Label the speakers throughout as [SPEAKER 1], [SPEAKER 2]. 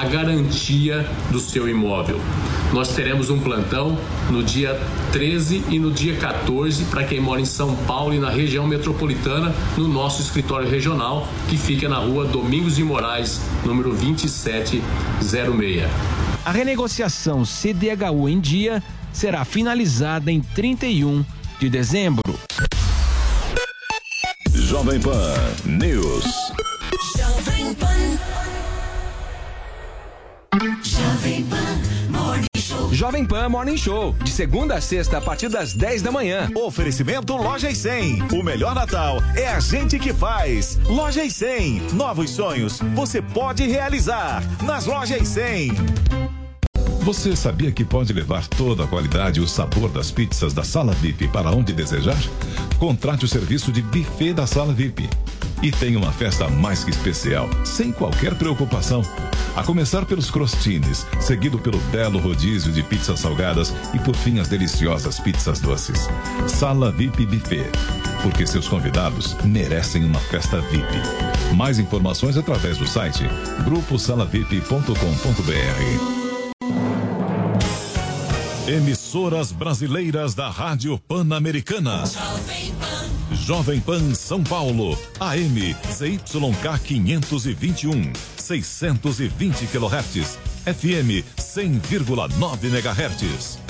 [SPEAKER 1] a garantia do seu imóvel. Nós teremos um plantão no dia 13 e no dia 14 para quem mora em São Paulo e na região metropolitana, no nosso escritório regional, que fica na rua Domingos de Moraes, número 2706.
[SPEAKER 2] A renegociação CDHU em dia será finalizada em 31 de dezembro.
[SPEAKER 3] Jovem Pan News. Jovem Pan.
[SPEAKER 4] Jovem Pan Morning Show.
[SPEAKER 2] Jovem Pan Morning Show, de segunda a sexta a partir das 10 da manhã.
[SPEAKER 3] Oferecimento Loja e 100. O melhor Natal é a gente que faz. Loja e 100. Novos sonhos você pode realizar nas Lojas 100.
[SPEAKER 5] Você sabia que pode levar toda a qualidade e o sabor das pizzas da Sala VIP para onde desejar? Contrate o serviço de buffet da Sala VIP. E tenha uma festa mais que especial, sem qualquer preocupação. A começar pelos crostines, seguido pelo belo rodízio de pizzas salgadas e por fim as deliciosas pizzas doces. Sala VIP Buffet. Porque seus convidados merecem uma festa VIP. Mais informações através do site gruposalavip.com.br. Emissoras brasileiras da Rádio Pan-Americana. Jovem Pan São Paulo, AM ZYK 521, 620 kHz, FM 100,9 MHz.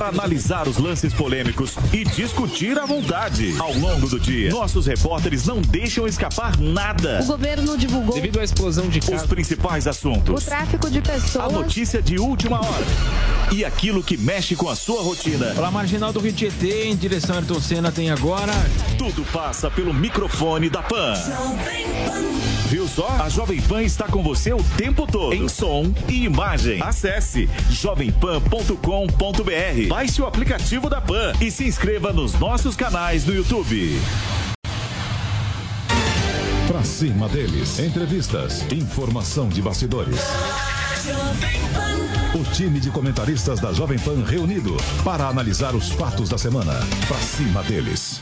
[SPEAKER 3] analisar os lances polêmicos e discutir à vontade. Ao longo do dia, nossos repórteres não deixam escapar nada.
[SPEAKER 6] O governo divulgou.
[SPEAKER 3] Devido à explosão de casos, os principais assuntos.
[SPEAKER 6] O tráfico de pessoas.
[SPEAKER 3] A notícia de última hora. E aquilo que mexe com a sua rotina.
[SPEAKER 2] Pela marginal do Rio Tietê, em direção a Ayrton Senna, tem agora.
[SPEAKER 3] Tudo passa pelo microfone da Pan. Viu só? A Jovem Pan está com você o tempo todo. Em som e imagem. Acesse jovempan.com.br. Baixe o aplicativo da Pan e se inscreva nos nossos canais no YouTube.
[SPEAKER 5] Pra cima deles. Entrevistas, informação de bastidores. O time de comentaristas da Jovem Pan reunido para analisar os fatos da semana. Pra cima deles.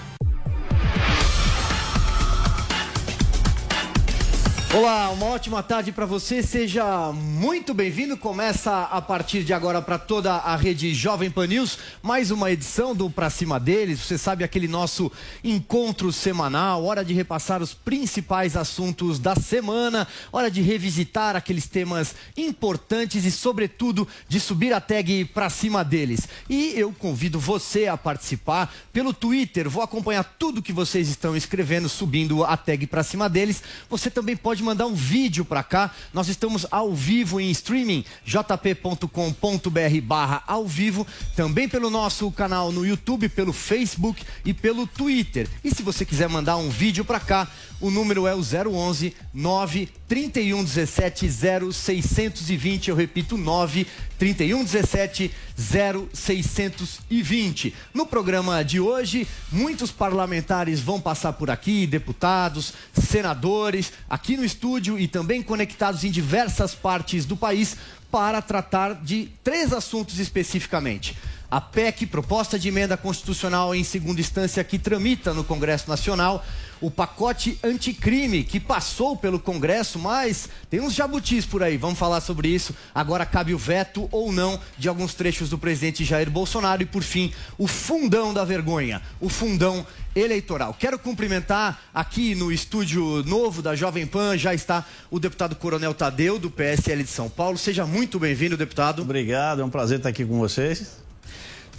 [SPEAKER 7] Olá, uma ótima tarde para você. Seja muito bem-vindo. Começa a partir de agora para toda a rede Jovem Pan News, mais uma edição do Pra Cima deles. Você sabe aquele nosso encontro semanal, hora de repassar os principais assuntos da semana, hora de revisitar aqueles temas importantes e, sobretudo, de subir a tag Pra Cima deles. E eu convido você a participar pelo Twitter. Vou acompanhar tudo que vocês estão escrevendo, subindo a tag Pra Cima deles. Você também pode pode mandar um vídeo para cá. Nós estamos ao vivo em streaming, jp.com.br barra ao vivo, também pelo nosso canal no YouTube, pelo Facebook e pelo Twitter. E se você quiser mandar um vídeo para cá, o número é o 011 9 31 17 0620. Eu repito, 9 31 17 0620. No programa de hoje, muitos parlamentares vão passar por aqui, deputados, senadores, aqui no estúdio e também conectados em diversas partes do país para tratar de três assuntos especificamente. A PEC, proposta de emenda constitucional em segunda instância, que tramita no Congresso Nacional, o pacote anticrime que passou pelo Congresso, mas tem uns jabutis por aí. Vamos falar sobre isso. Agora cabe o veto ou não de alguns trechos do presidente Jair Bolsonaro e por fim, o fundão da vergonha, o fundão eleitoral. Quero cumprimentar aqui no estúdio novo da Jovem Pan, já está o deputado Coronel Tadeu, do PSL de São Paulo. Seja muito bem-vindo, deputado.
[SPEAKER 8] Obrigado, é um prazer estar aqui com vocês.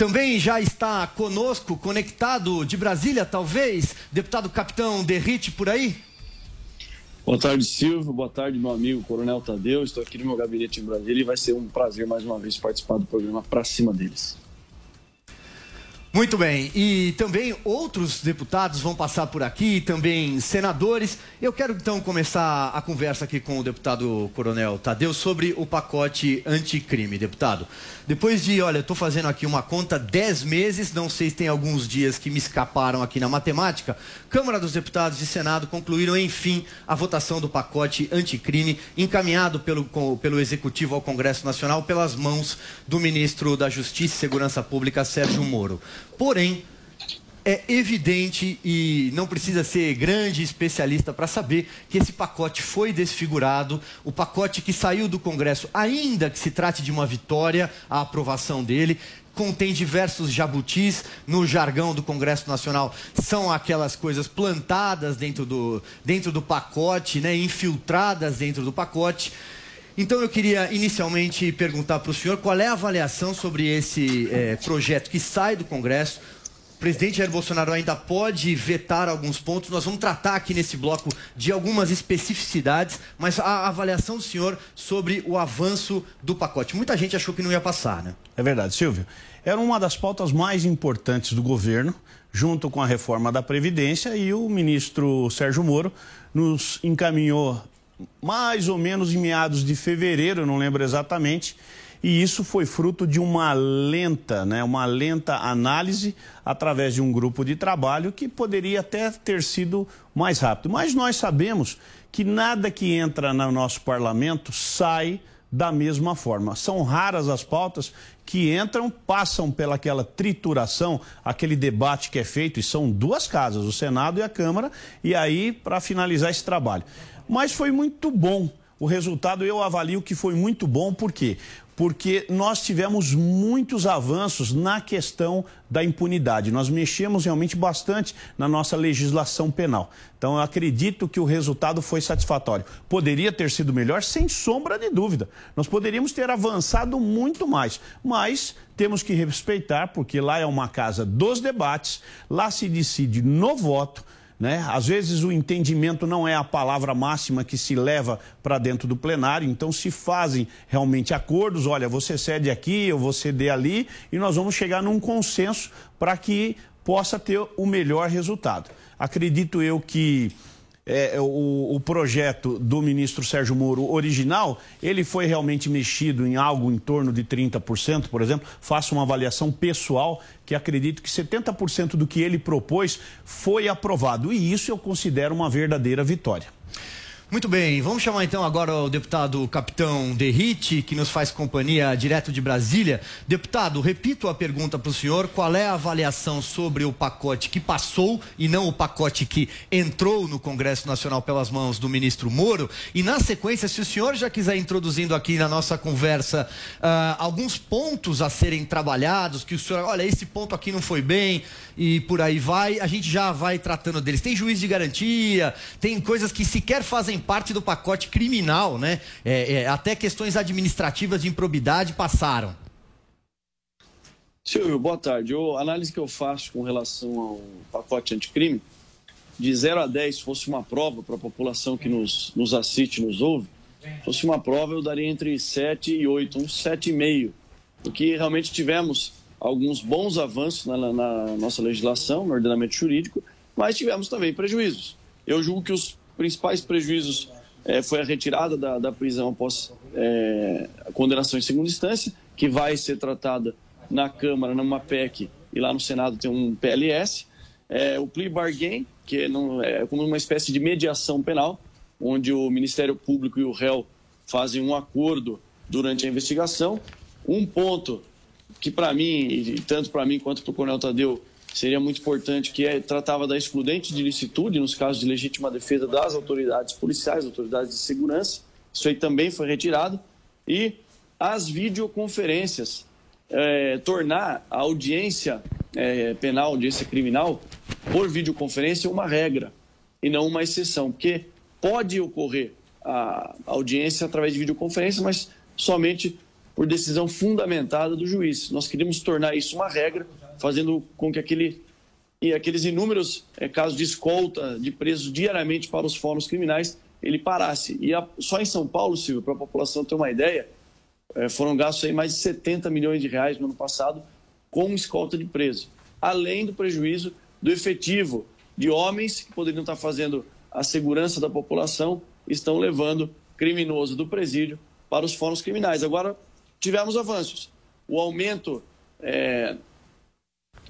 [SPEAKER 7] Também já está conosco, conectado de Brasília, talvez, deputado Capitão Derrite por aí?
[SPEAKER 9] Boa tarde, Silvio. Boa tarde, meu amigo Coronel Tadeu. Estou aqui no meu gabinete em Brasília e vai ser um prazer mais uma vez participar do programa Pra Cima deles.
[SPEAKER 7] Muito bem, e também outros deputados vão passar por aqui, também senadores. Eu quero então começar a conversa aqui com o deputado Coronel Tadeu sobre o pacote anticrime, deputado. Depois de, olha, estou fazendo aqui uma conta, 10 meses, não sei se tem alguns dias que me escaparam aqui na matemática, Câmara dos Deputados e Senado concluíram, enfim, a votação do pacote anticrime encaminhado pelo, pelo Executivo ao Congresso Nacional pelas mãos do ministro da Justiça e Segurança Pública, Sérgio Moro. Porém, é evidente e não precisa ser grande especialista para saber que esse pacote foi desfigurado, o pacote que saiu do Congresso, ainda que se trate de uma vitória, a aprovação dele, contém diversos jabutis no jargão do Congresso Nacional. São aquelas coisas plantadas dentro do, dentro do pacote, né, infiltradas dentro do pacote. Então eu queria inicialmente perguntar para o senhor qual é a avaliação sobre esse é, projeto que sai do Congresso. O presidente Jair Bolsonaro ainda pode vetar alguns pontos. Nós vamos tratar aqui nesse bloco de algumas especificidades, mas a avaliação do senhor sobre o avanço do pacote. Muita gente achou que não ia passar, né?
[SPEAKER 8] É verdade, Silvio. Era uma das pautas mais importantes do governo, junto com a reforma da Previdência, e o ministro Sérgio Moro nos encaminhou mais ou menos em meados de fevereiro, não lembro exatamente, e isso foi fruto de uma lenta, né, uma lenta análise através de um grupo de trabalho que poderia até ter sido mais rápido. Mas nós sabemos que nada que entra no nosso parlamento sai da mesma forma. São raras as pautas que entram, passam pelaquela trituração, aquele debate que é feito, e são duas casas, o Senado e a Câmara, e aí para finalizar esse trabalho. Mas foi muito bom. O resultado eu avalio que foi muito bom, por quê? Porque nós tivemos muitos avanços na questão da impunidade. Nós mexemos realmente bastante na nossa legislação penal. Então, eu acredito que o resultado foi satisfatório. Poderia ter sido melhor, sem sombra de dúvida. Nós poderíamos ter avançado muito mais, mas temos que respeitar, porque lá é uma casa dos debates, lá se decide no voto. Né? Às vezes o entendimento não é a palavra máxima que se leva para dentro do plenário, então se fazem realmente acordos, olha, você cede aqui, eu vou ceder ali, e nós vamos chegar num consenso para que possa ter o melhor resultado. Acredito eu que é, o, o, projeto do ministro Sérgio Moro original, ele foi realmente mexido em algo em torno de 30%, por exemplo. Faço uma avaliação pessoal que acredito que 70% do que ele propôs foi aprovado. E isso eu considero uma verdadeira vitória.
[SPEAKER 7] Muito bem, vamos chamar então agora o deputado Capitão Derrite, que nos faz companhia direto de Brasília. Deputado, repito a pergunta para o senhor: qual é a avaliação sobre o pacote que passou e não o pacote que entrou no Congresso Nacional pelas mãos do ministro Moro? E na sequência, se o senhor já quiser introduzindo aqui na nossa conversa uh, alguns pontos a serem trabalhados, que o senhor, olha, esse ponto aqui não foi bem e por aí vai, a gente já vai tratando deles. Tem juiz de garantia, tem coisas que sequer fazem parte do pacote criminal, né? É, é, até questões administrativas de improbidade passaram.
[SPEAKER 9] Silvio, boa tarde. a análise que eu faço com relação ao pacote anticrime, de 0 a 10 fosse uma prova para a população que nos, nos assiste, nos ouve, fosse uma prova eu daria entre 7 e 8, um 7,5, porque realmente tivemos alguns bons avanços na, na, nossa legislação, no ordenamento jurídico, mas tivemos também prejuízos. Eu julgo que os principais prejuízos é, foi a retirada da, da prisão após é, a condenação em segunda instância, que vai ser tratada na Câmara, numa PEC, e lá no Senado tem um PLS. É, o plea bargain, que é, não, é como uma espécie de mediação penal, onde o Ministério Público e o réu fazem um acordo durante a investigação. Um ponto que, para mim, e tanto para mim quanto para o Coronel Tadeu, seria muito importante, que é, tratava da excludente de licitude nos casos de legítima defesa das autoridades policiais, autoridades de segurança. Isso aí também foi retirado. E as videoconferências, é, tornar a audiência é, penal, audiência criminal, por videoconferência uma regra e não uma exceção, porque pode ocorrer a audiência através de videoconferência, mas somente por decisão fundamentada do juiz. Nós queríamos tornar isso uma regra, fazendo com que aquele e aqueles inúmeros é, casos de escolta de presos diariamente para os fóruns criminais ele parasse. E a, só em São Paulo, Silvio, para a população ter uma ideia, é, foram gastos aí mais de 70 milhões de reais no ano passado com escolta de preso, além do prejuízo do efetivo de homens que poderiam estar fazendo a segurança da população, estão levando criminoso do presídio para os fóruns criminais. Agora, tivemos avanços. O aumento é,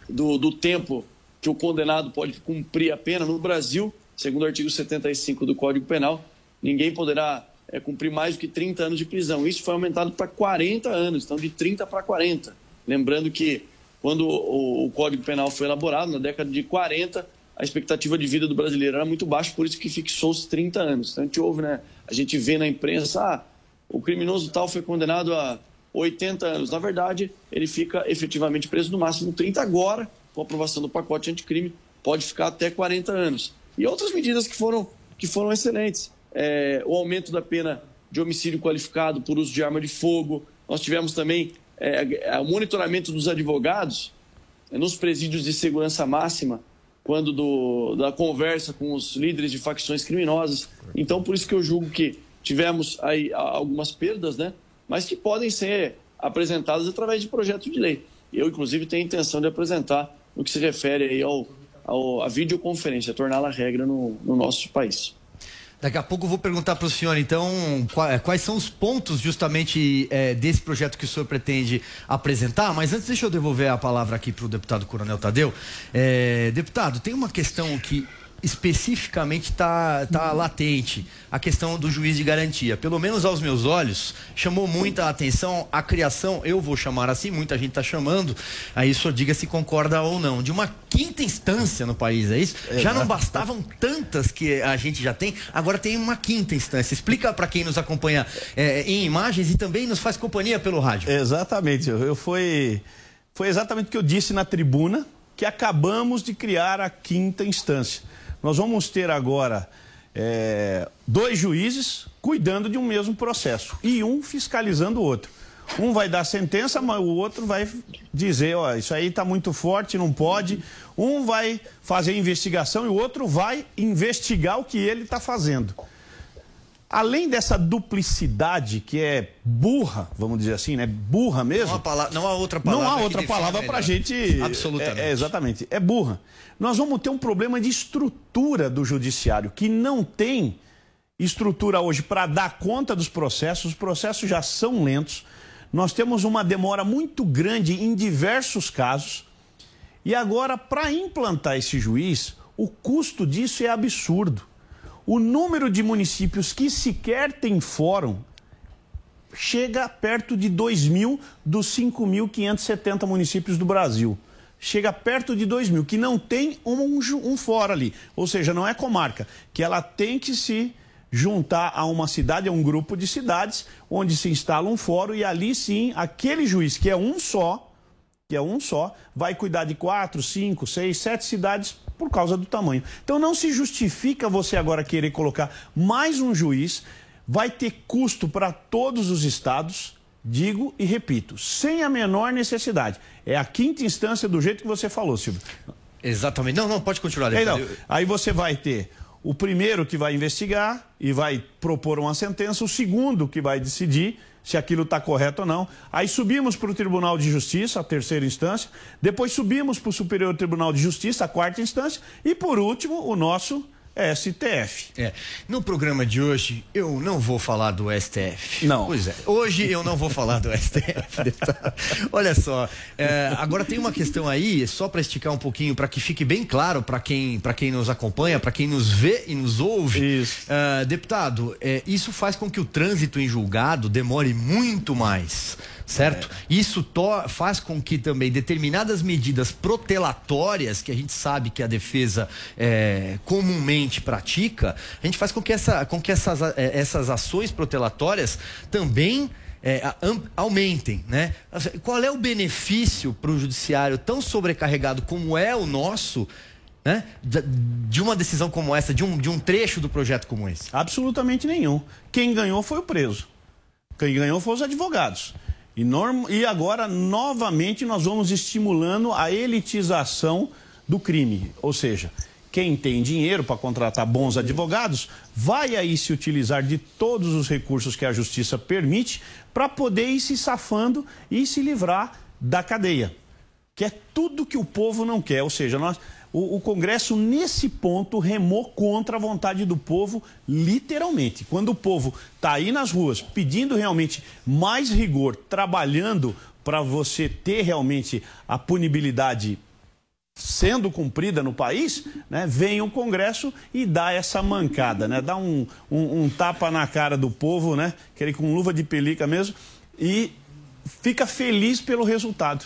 [SPEAKER 9] do, do tempo que o condenado pode cumprir a pena no Brasil, segundo o artigo 75 do Código Penal, ninguém poderá é, cumprir mais do que 30 anos de prisão. Isso foi aumentado para 40 anos, então de 30 para 40. Lembrando que quando o, o, Código Penal foi elaborado, na década de 40, a expectativa de vida do brasileiro era muito baixa, por isso que fixou os 30 anos. Então a gente ouve, né? A gente vê na imprensa, ah, o criminoso tal foi condenado a 80 anos. Na verdade, ele fica efetivamente preso no máximo 30 agora, com a aprovação do pacote anticrime, pode ficar até 40 anos. E outras medidas que foram, que foram excelentes. É, o aumento da pena de homicídio qualificado por uso de arma de fogo. Nós tivemos também é, é, o monitoramento dos advogados é, nos presídios de segurança máxima, quando do, da conversa com os líderes de facções criminosas. Então, por isso que eu julgo que tivemos aí algumas perdas, né? Mas que podem ser apresentadas através de projeto de lei. Eu, inclusive, tenho a intenção de apresentar no que se refere aí ao, ao, à videoconferência, torná-la regra no, no nosso país.
[SPEAKER 7] Daqui a pouco eu vou perguntar para o senhor, então, é, quais são os pontos justamente é, desse projeto que o senhor pretende apresentar. Mas antes, deixa eu devolver a palavra aqui para o deputado Coronel Tadeu. É, deputado, tem uma questão que especificamente está tá latente a questão do juiz de garantia. Pelo menos aos meus olhos, chamou muita atenção a criação, eu vou chamar assim, muita gente está chamando, aí só diga se concorda ou não, de uma quinta instância no país, é isso? É, já não bastavam tantas que a gente já tem, agora tem uma quinta instância. Explica para quem nos acompanha é, em imagens e também nos faz companhia pelo rádio.
[SPEAKER 8] Exatamente, eu foi, foi exatamente o que eu disse na tribuna, que acabamos de criar a quinta instância. Nós vamos ter agora é, dois juízes cuidando de um mesmo processo e um fiscalizando o outro. Um vai dar sentença, mas o outro vai dizer, ó, isso aí está muito forte, não pode. Um vai fazer investigação e o outro vai investigar o que ele está fazendo. Além dessa duplicidade que é burra, vamos dizer assim, né? Burra mesmo. Não há,
[SPEAKER 7] palavra, não há outra palavra.
[SPEAKER 8] Não há outra palavra para a gente.
[SPEAKER 7] Absolutamente.
[SPEAKER 8] É, é, exatamente. É burra. Nós vamos ter um problema de estrutura do judiciário, que não tem estrutura hoje para dar conta dos processos. Os processos já são lentos. Nós temos uma demora muito grande em diversos casos. E agora, para implantar esse juiz, o custo disso é absurdo. O número de municípios que sequer tem fórum chega perto de 2 mil dos 5.570 municípios do Brasil. Chega perto de 2 mil, que não tem um, um fórum ali. Ou seja, não é comarca, que ela tem que se juntar a uma cidade, a um grupo de cidades, onde se instala um fórum e ali sim, aquele juiz que é um só, que é um só, vai cuidar de quatro, cinco, seis, sete cidades por causa do tamanho. Então não se justifica você agora querer colocar mais um juiz, vai ter custo para todos os estados, digo e repito, sem a menor necessidade. É a quinta instância do jeito que você falou, Silvio.
[SPEAKER 7] Exatamente. Não, não, pode continuar.
[SPEAKER 8] Então, aí você vai ter o primeiro que vai investigar e vai propor uma sentença, o segundo que vai decidir se aquilo está correto ou não. Aí subimos para o Tribunal de Justiça, a terceira instância, depois subimos para o Superior Tribunal de Justiça, a quarta instância, e por último, o nosso STF.
[SPEAKER 7] É. No programa de hoje, eu não vou falar do STF.
[SPEAKER 8] Não.
[SPEAKER 7] Pois é. Hoje eu não vou falar do STF. Olha só. É, agora tem uma questão aí, só para esticar um pouquinho, para que fique bem claro para quem, quem nos acompanha, para quem nos vê e nos ouve.
[SPEAKER 8] Isso.
[SPEAKER 7] Uh, deputado, é, isso faz com que o trânsito em julgado demore muito mais. Certo? É. Isso faz com que também determinadas medidas protelatórias, que a gente sabe que a defesa é, comumente pratica, a gente faz com que, essa, com que essas, é, essas ações protelatórias também é, aumentem, né? Qual é o benefício para o judiciário tão sobrecarregado como é o nosso? Né? De uma decisão como essa, de um, de um trecho do projeto como esse?
[SPEAKER 8] Absolutamente nenhum. Quem ganhou foi o preso. Quem ganhou foram os advogados. E, norm... e agora, novamente, nós vamos estimulando a elitização do crime. Ou seja, quem tem dinheiro para contratar bons advogados vai aí se utilizar de todos os recursos que a justiça permite para poder ir se safando e se livrar da cadeia. Que é tudo que o povo não quer. Ou seja, nós, o, o Congresso, nesse ponto, remou contra a vontade do povo, literalmente. Quando o povo está aí nas ruas pedindo realmente mais rigor, trabalhando para você ter realmente a punibilidade sendo cumprida no país, né, vem o Congresso e dá essa mancada, né, dá um, um, um tapa na cara do povo, né, aquele com luva de pelica mesmo, e fica feliz pelo resultado.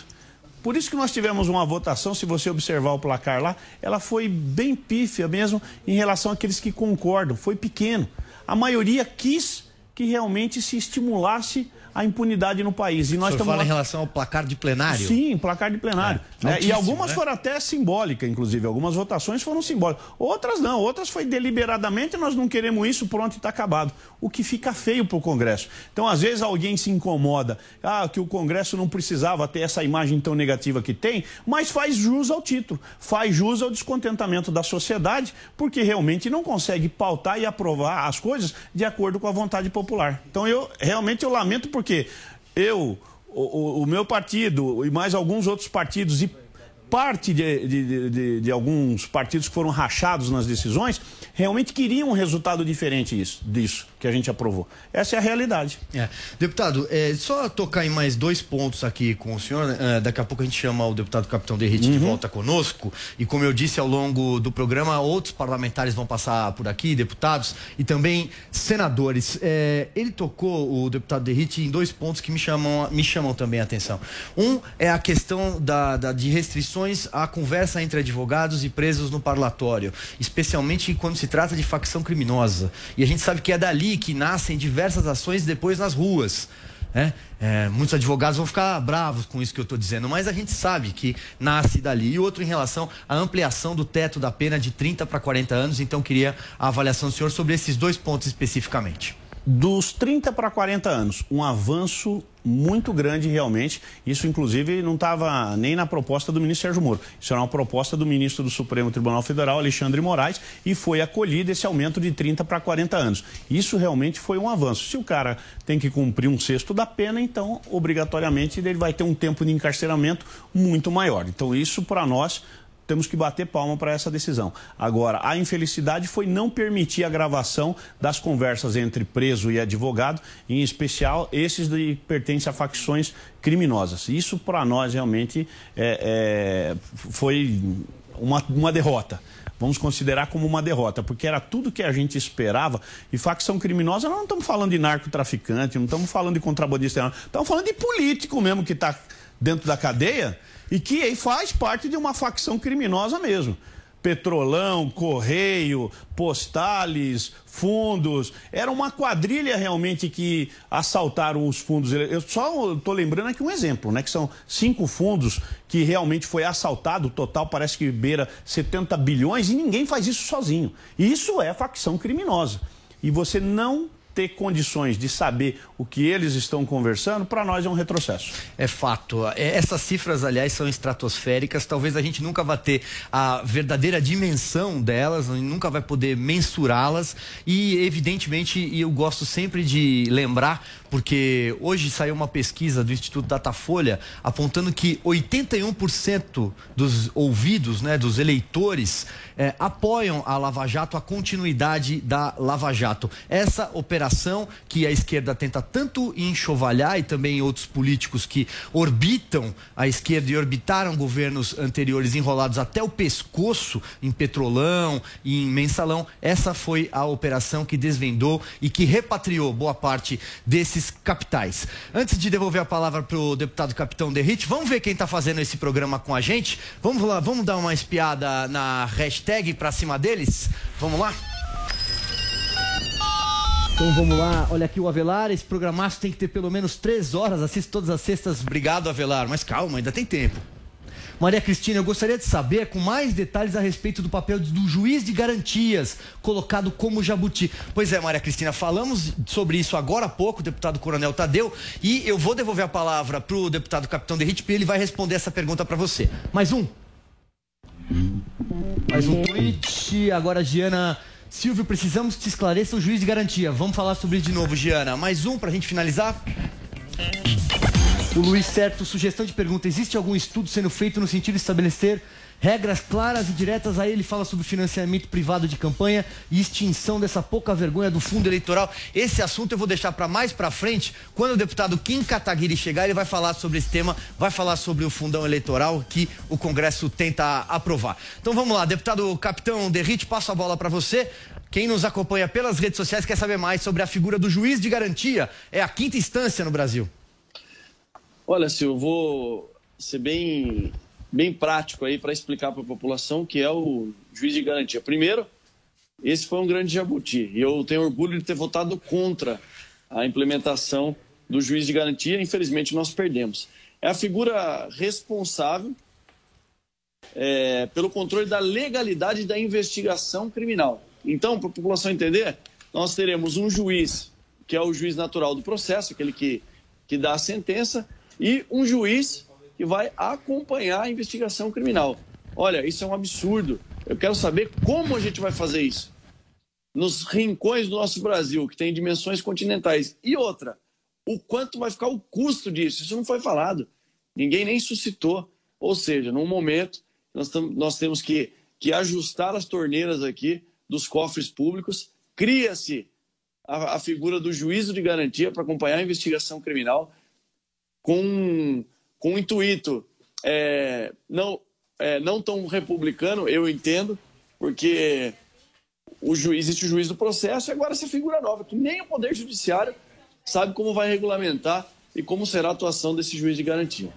[SPEAKER 8] Por isso que nós tivemos uma votação, se você observar o placar lá, ela foi bem pífia mesmo em relação àqueles que concordam, foi pequeno. A maioria quis que realmente se estimulasse a impunidade no país.
[SPEAKER 7] E nós estamos fala lá... em relação ao placar de plenário?
[SPEAKER 8] Sim, placar de plenário. É, né? E algumas né? foram até simbólicas, inclusive. Algumas votações foram simbólicas. Outras não, outras foi deliberadamente, nós não queremos isso, pronto, está acabado. O que fica feio para o Congresso. Então, às vezes, alguém se incomoda, ah, que o Congresso não precisava ter essa imagem tão negativa que tem, mas faz jus ao título, faz jus ao descontentamento da sociedade, porque realmente não consegue pautar e aprovar as coisas de acordo com a vontade popular. Então, eu realmente eu lamento porque porque eu, o, o meu partido e mais alguns outros partidos e parte de, de, de, de, alguns partidos que foram rachados nas decisões realmente queriam um resultado diferente isso, disso que a gente aprovou. Essa é a realidade.
[SPEAKER 7] É. Deputado, é, só tocar em mais dois pontos aqui com o senhor. É, daqui a pouco a gente chama o deputado Capitão Derrite uhum. de volta conosco. E como eu disse ao longo do programa, outros parlamentares vão passar por aqui, deputados e também senadores. É, ele tocou, o deputado Derrite, em dois pontos que me chamam, me chamam também a atenção. Um é a questão da, da de restrições à conversa entre advogados e presos no parlatório, especialmente quando se trata de facção criminosa. E a gente sabe que é dali que nascem diversas ações depois nas ruas. Né? É, muitos advogados vão ficar bravos com isso que eu estou dizendo, mas a gente sabe que nasce dali. E outro em relação à ampliação do teto da pena de 30 para 40 anos. Então, queria a avaliação do senhor sobre esses dois pontos especificamente.
[SPEAKER 8] Dos 30 para 40 anos, um avanço muito grande realmente. Isso, inclusive, não estava nem na proposta do ministro Sérgio Moro. Isso era uma proposta do ministro do Supremo Tribunal Federal, Alexandre Moraes, e foi acolhido esse aumento de 30 para 40 anos. Isso realmente foi um avanço. Se o cara tem que cumprir um sexto da pena, então, obrigatoriamente, ele vai ter um tempo de encarceramento muito maior. Então, isso, para nós, temos que bater palma para essa decisão. Agora, a infelicidade foi não permitir a gravação das conversas entre preso e advogado, em especial esses que pertencem a facções criminosas. Isso, para nós, realmente é, é, foi uma, uma derrota vamos considerar como uma derrota, porque era tudo que a gente esperava. E facção criminosa, nós não estamos falando de narcotraficante, não estamos falando de contrabandista, estamos falando de político mesmo que está dentro da cadeia e que faz parte de uma facção criminosa mesmo. Petrolão, Correio, Postales, fundos. Era uma quadrilha realmente que assaltaram os fundos. Eu só estou lembrando aqui um exemplo, né? Que são cinco fundos que realmente foi assaltado. O total parece que beira 70 bilhões e ninguém faz isso sozinho. Isso é facção criminosa. E você não ter condições de saber o que eles estão conversando, para nós é um retrocesso.
[SPEAKER 7] É fato. É, essas cifras, aliás, são estratosféricas. Talvez a gente nunca vá ter a verdadeira dimensão delas, nunca vai poder mensurá-las. E, evidentemente, eu gosto sempre de lembrar, porque hoje saiu uma pesquisa do Instituto Datafolha apontando que 81% dos ouvidos, né, dos eleitores, é, apoiam a Lava Jato, a continuidade da Lava Jato. Essa operação que a esquerda tenta tanto enxovalhar e também outros políticos que orbitam a esquerda e orbitaram governos anteriores enrolados até o pescoço em petrolão e em mensalão. Essa foi a operação que desvendou e que repatriou boa parte desses capitais. Antes de devolver a palavra para o deputado capitão Derrite, vamos ver quem está fazendo esse programa com a gente. Vamos lá, vamos dar uma espiada na hashtag para cima deles? Vamos lá? Então vamos lá, olha aqui o Avelar, esse programaço tem que ter pelo menos três horas, assiste todas as sextas. Obrigado, Avelar, mas calma, ainda tem tempo. Maria Cristina, eu gostaria de saber com mais detalhes a respeito do papel do juiz de garantias, colocado como jabuti. Pois é, Maria Cristina, falamos sobre isso agora há pouco, deputado Coronel Tadeu, e eu vou devolver a palavra para o deputado Capitão Derrite, porque ele vai responder essa pergunta para você. Mais um. Mais um tweet, agora Giana Silvio, precisamos que te esclareça o juiz de garantia. Vamos falar sobre isso de novo, Giana. Mais um para a gente finalizar? O Luiz Certo, sugestão de pergunta: existe algum estudo sendo feito no sentido de estabelecer regras claras e diretas? Aí ele fala sobre financiamento privado de campanha e extinção dessa pouca vergonha do fundo eleitoral. Esse assunto eu vou deixar para mais para frente, quando o deputado Kim Kataguiri chegar, ele vai falar sobre esse tema, vai falar sobre o fundão eleitoral que o Congresso tenta aprovar. Então vamos lá, deputado Capitão Derrite, passo a bola para você. Quem nos acompanha pelas redes sociais quer saber mais sobre a figura do juiz de garantia. É a quinta instância no Brasil.
[SPEAKER 9] Olha, Silvio, eu vou ser bem, bem prático aí para explicar para a população que é o juiz de garantia. Primeiro, esse foi um grande jabuti e eu tenho orgulho de ter votado contra a implementação do juiz de garantia. Infelizmente, nós perdemos. É a figura responsável é, pelo controle da legalidade da investigação criminal. Então, para a população entender, nós teremos um juiz, que é o juiz natural do processo, aquele que, que dá a sentença, e um juiz que vai acompanhar a investigação criminal. Olha, isso é um absurdo. Eu quero saber como a gente vai fazer isso. Nos rincões do nosso Brasil, que tem dimensões continentais. E outra, o quanto vai ficar o custo disso? Isso não foi falado. Ninguém nem suscitou. Ou seja, num momento, nós, nós temos que, que ajustar as torneiras aqui dos cofres públicos. Cria-se a, a figura do juízo de garantia para acompanhar a investigação criminal com, com um intuito é, não, é, não tão republicano, eu entendo, porque o juiz, existe o juiz do processo e agora essa figura nova, que nem o Poder Judiciário sabe como vai regulamentar e como será a atuação desse juiz de garantia.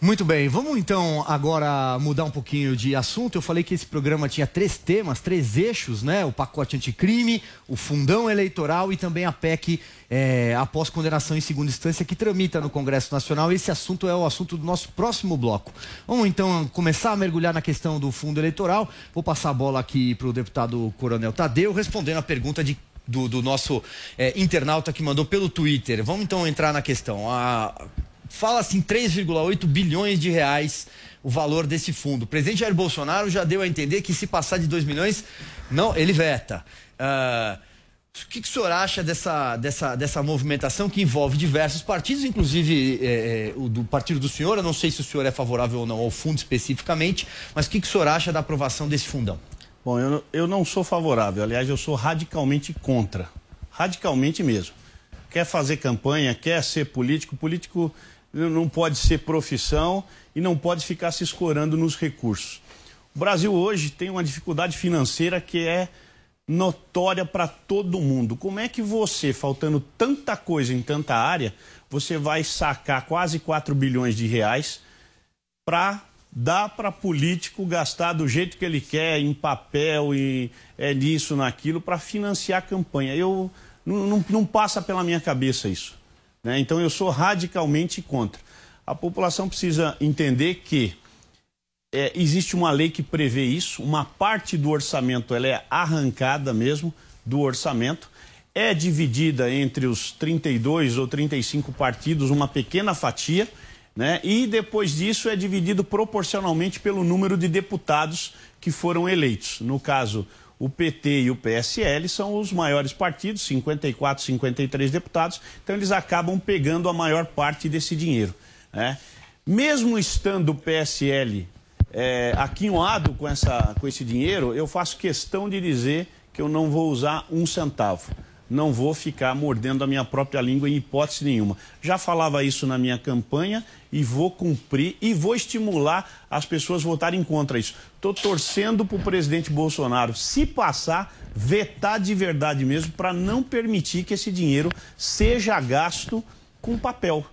[SPEAKER 7] Muito bem, vamos então agora mudar um pouquinho de assunto. Eu falei que esse programa tinha três temas, três eixos, né? O pacote anticrime, o fundão eleitoral e também a PEC é, após condenação em segunda instância que tramita no Congresso Nacional. Esse assunto é o assunto do nosso próximo bloco. Vamos então começar a mergulhar na questão do fundo eleitoral. Vou passar a bola aqui para o deputado Coronel Tadeu, respondendo a pergunta de do, do, nosso é, internauta que mandou pelo Twitter. Vamos então entrar na questão. A fala-se em 3,8 bilhões de reais o valor desse fundo. O presidente Jair Bolsonaro já deu a entender que se passar de 2 milhões, não, ele veta. Uh, o que, que o senhor acha dessa, dessa, dessa movimentação que envolve diversos partidos, inclusive é, o do partido do senhor? Eu não sei se o senhor é favorável ou não ao fundo especificamente, mas o que, que o senhor acha da aprovação desse fundão?
[SPEAKER 8] Bom, eu, eu não sou favorável, aliás, eu sou radicalmente contra. Radicalmente mesmo. Quer fazer campanha, quer ser político, político não pode ser profissão e não pode ficar se escorando nos recursos. O Brasil hoje tem uma dificuldade financeira que é notória para todo mundo. Como é que você, faltando tanta coisa em tanta área, você vai sacar quase 4 bilhões de reais para dar para político gastar do jeito que ele quer, em papel e é nisso, naquilo, para financiar a campanha? Eu não, não, não passa pela minha cabeça isso. Né? Então eu sou radicalmente contra. A população precisa entender que é, existe uma lei que prevê isso, uma parte do orçamento ela é arrancada mesmo do orçamento, é dividida entre os 32 ou 35 partidos, uma pequena fatia, né? e depois disso é dividido proporcionalmente pelo número de deputados que foram eleitos. No caso, o PT e o PSL são os maiores partidos, 54, 53 deputados, então eles acabam pegando a maior parte desse dinheiro. Né? Mesmo estando o PSL é, aquinhoado com, essa, com esse dinheiro, eu faço questão de dizer que eu não vou usar um centavo. Não vou ficar mordendo a minha própria língua em hipótese nenhuma. Já falava isso na minha campanha e vou cumprir e vou estimular as pessoas votarem contra isso. Estou torcendo para o presidente Bolsonaro, se passar, vetar de verdade mesmo, para não permitir que esse dinheiro seja gasto com papel,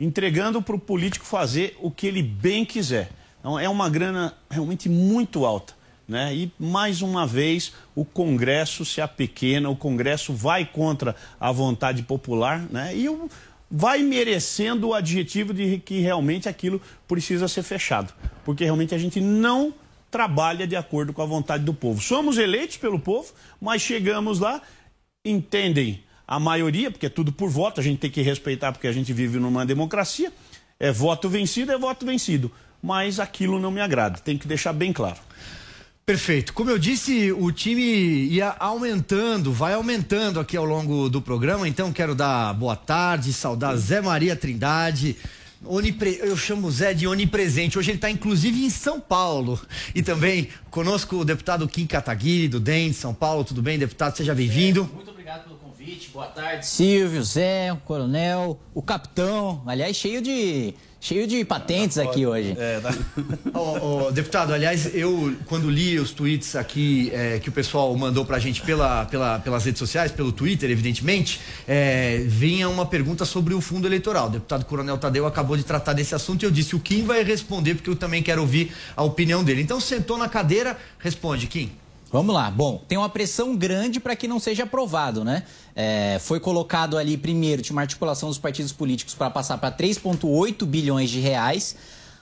[SPEAKER 8] entregando para o político fazer o que ele bem quiser. Então, é uma grana realmente muito alta. Né? E mais uma vez o Congresso se apequena, o Congresso vai contra a vontade popular né? e vai merecendo o adjetivo de que realmente aquilo precisa ser fechado, porque realmente a gente não trabalha de acordo com a vontade do povo. Somos eleitos pelo povo, mas chegamos lá, entendem a maioria, porque é tudo por voto, a gente tem que respeitar porque a gente vive numa democracia. É voto vencido, é voto vencido. Mas aquilo não me agrada, tem que deixar bem claro.
[SPEAKER 7] Perfeito. Como eu disse, o time ia aumentando, vai aumentando aqui ao longo do programa. Então quero dar boa tarde, saudar Zé Maria Trindade. Onipre... Eu chamo o Zé de onipresente. Hoje ele está inclusive em São Paulo. E também conosco o deputado Kim Kataguiri, do DEM de São Paulo. Tudo bem, deputado? Seja bem-vindo.
[SPEAKER 10] Muito obrigado pelo convite. Boa tarde, Silvio, Zé, o coronel, o capitão. Aliás, cheio de Cheio de patentes aqui hoje. É,
[SPEAKER 7] tá. oh, oh, deputado, aliás, eu quando li os tweets aqui é, que o pessoal mandou pra gente pela, pela, pelas redes sociais, pelo Twitter, evidentemente, é, vinha uma pergunta sobre o fundo eleitoral. O deputado Coronel Tadeu acabou de tratar desse assunto e eu disse, o Kim vai responder, porque eu também quero ouvir a opinião dele. Então, sentou na cadeira, responde, Kim.
[SPEAKER 10] Vamos lá. Bom, tem uma pressão grande para que não seja aprovado, né? É, foi colocado ali primeiro, tinha uma articulação dos partidos políticos para passar para 3,8 bilhões de reais.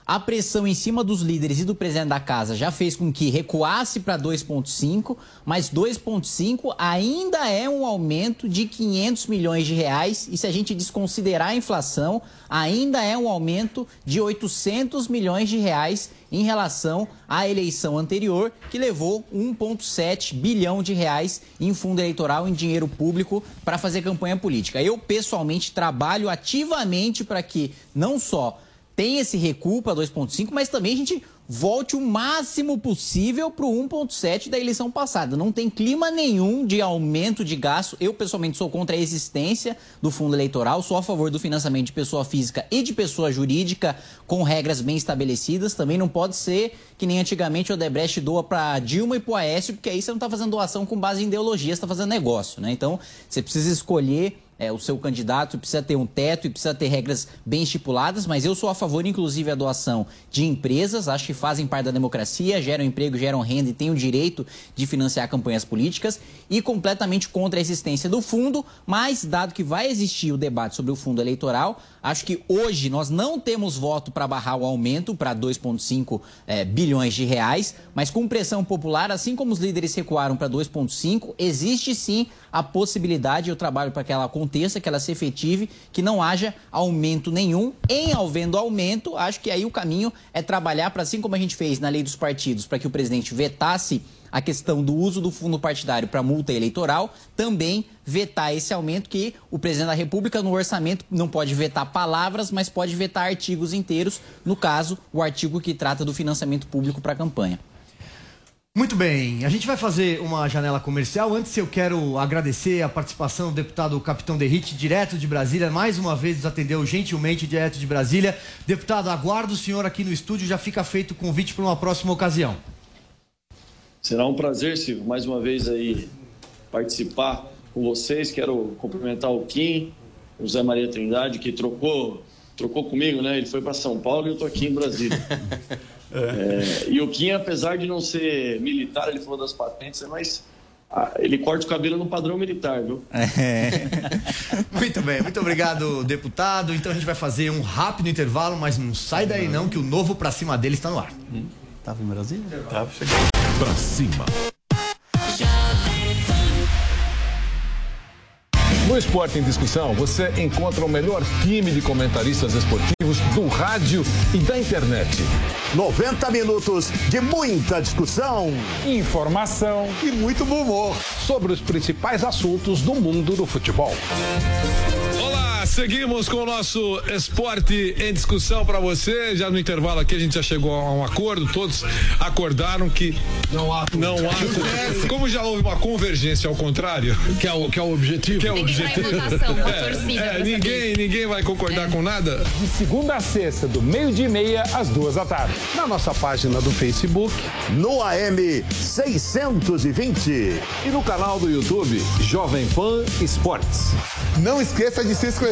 [SPEAKER 10] A pressão em cima dos líderes e do presidente da casa já fez com que recuasse para 2,5, mas 2,5 ainda é um aumento de 500 milhões de reais e se a gente desconsiderar a inflação, ainda é um aumento de 800 milhões de reais em relação à eleição anterior, que levou 1,7 bilhão de reais em fundo eleitoral, em dinheiro público, para fazer campanha política. Eu, pessoalmente, trabalho ativamente para que não só tem esse recuo para 2,5, mas também a gente volte o máximo possível para o 1,7 da eleição passada. Não tem clima nenhum de aumento de gasto. Eu, pessoalmente, sou contra a existência do fundo eleitoral, sou a favor do financiamento de pessoa física e de pessoa jurídica com regras bem estabelecidas. Também não pode ser que nem antigamente o Odebrecht doa para Dilma e para o Aécio, porque aí você não está fazendo doação com base em ideologia, você está fazendo negócio. Né? Então, você precisa escolher é, o seu candidato precisa ter um teto e precisa ter regras bem estipuladas, mas eu sou a favor, inclusive, a doação de empresas, acho que fazem parte da democracia, geram emprego, geram renda e têm o direito de financiar campanhas políticas, e completamente contra a existência do fundo, mas dado que vai existir o debate sobre o fundo eleitoral, acho que hoje nós não temos voto para barrar o aumento para 2,5 é, bilhões de reais, mas com pressão popular, assim como os líderes recuaram para 2,5, existe sim a possibilidade, eu trabalho para que ela aconteça, que ela se efetive, que não haja aumento nenhum. Em havendo aumento, acho que aí o caminho é trabalhar para, assim como a gente fez na lei dos partidos, para que o presidente vetasse a questão do uso do fundo partidário para multa eleitoral, também vetar esse aumento que o presidente da República no orçamento não pode vetar palavras, mas pode vetar artigos inteiros, no caso, o artigo que trata do financiamento público para a campanha.
[SPEAKER 7] Muito bem, a gente vai fazer uma janela comercial. Antes eu quero agradecer a participação do deputado Capitão Derrite, direto de Brasília. Mais uma vez nos atendeu gentilmente direto de Brasília. Deputado, aguardo o senhor aqui no estúdio, já fica feito o convite para uma próxima ocasião.
[SPEAKER 9] Será um prazer, Silvio, mais uma vez aí participar com vocês. Quero cumprimentar o Kim, o Zé Maria Trindade, que trocou, trocou comigo, né? Ele foi para São Paulo e eu tô aqui em Brasília. É, e o Kim, apesar de não ser militar, ele falou das patentes, mas ah, ele corta o cabelo no padrão militar, viu? É.
[SPEAKER 7] muito bem, muito obrigado, deputado. Então a gente vai fazer um rápido intervalo, mas não sai daí não, que o novo pra cima dele está no ar. Hum,
[SPEAKER 8] tava em Brasília?
[SPEAKER 5] Tava chegando. Pra cima. No Esporte em Discussão, você encontra o melhor time de comentaristas esportivos do rádio e da internet.
[SPEAKER 3] 90 minutos de muita discussão,
[SPEAKER 11] informação
[SPEAKER 3] e muito bom humor
[SPEAKER 11] sobre os principais assuntos do mundo do futebol.
[SPEAKER 12] Lá, seguimos com o nosso esporte em discussão para você. Já no intervalo aqui a gente já chegou a um acordo, todos acordaram que não há não há como já houve uma convergência ao contrário,
[SPEAKER 11] que é o que é o objetivo.
[SPEAKER 12] Que é o objetivo.
[SPEAKER 11] Votação,
[SPEAKER 12] é, é, ninguém, ninguém vai concordar é. com nada.
[SPEAKER 13] De segunda a sexta, do meio-dia e meia às duas da tarde. Na nossa página do Facebook,
[SPEAKER 3] no AM 620
[SPEAKER 13] e no canal do YouTube Jovem Pan Esportes.
[SPEAKER 14] Não esqueça de se inscrever.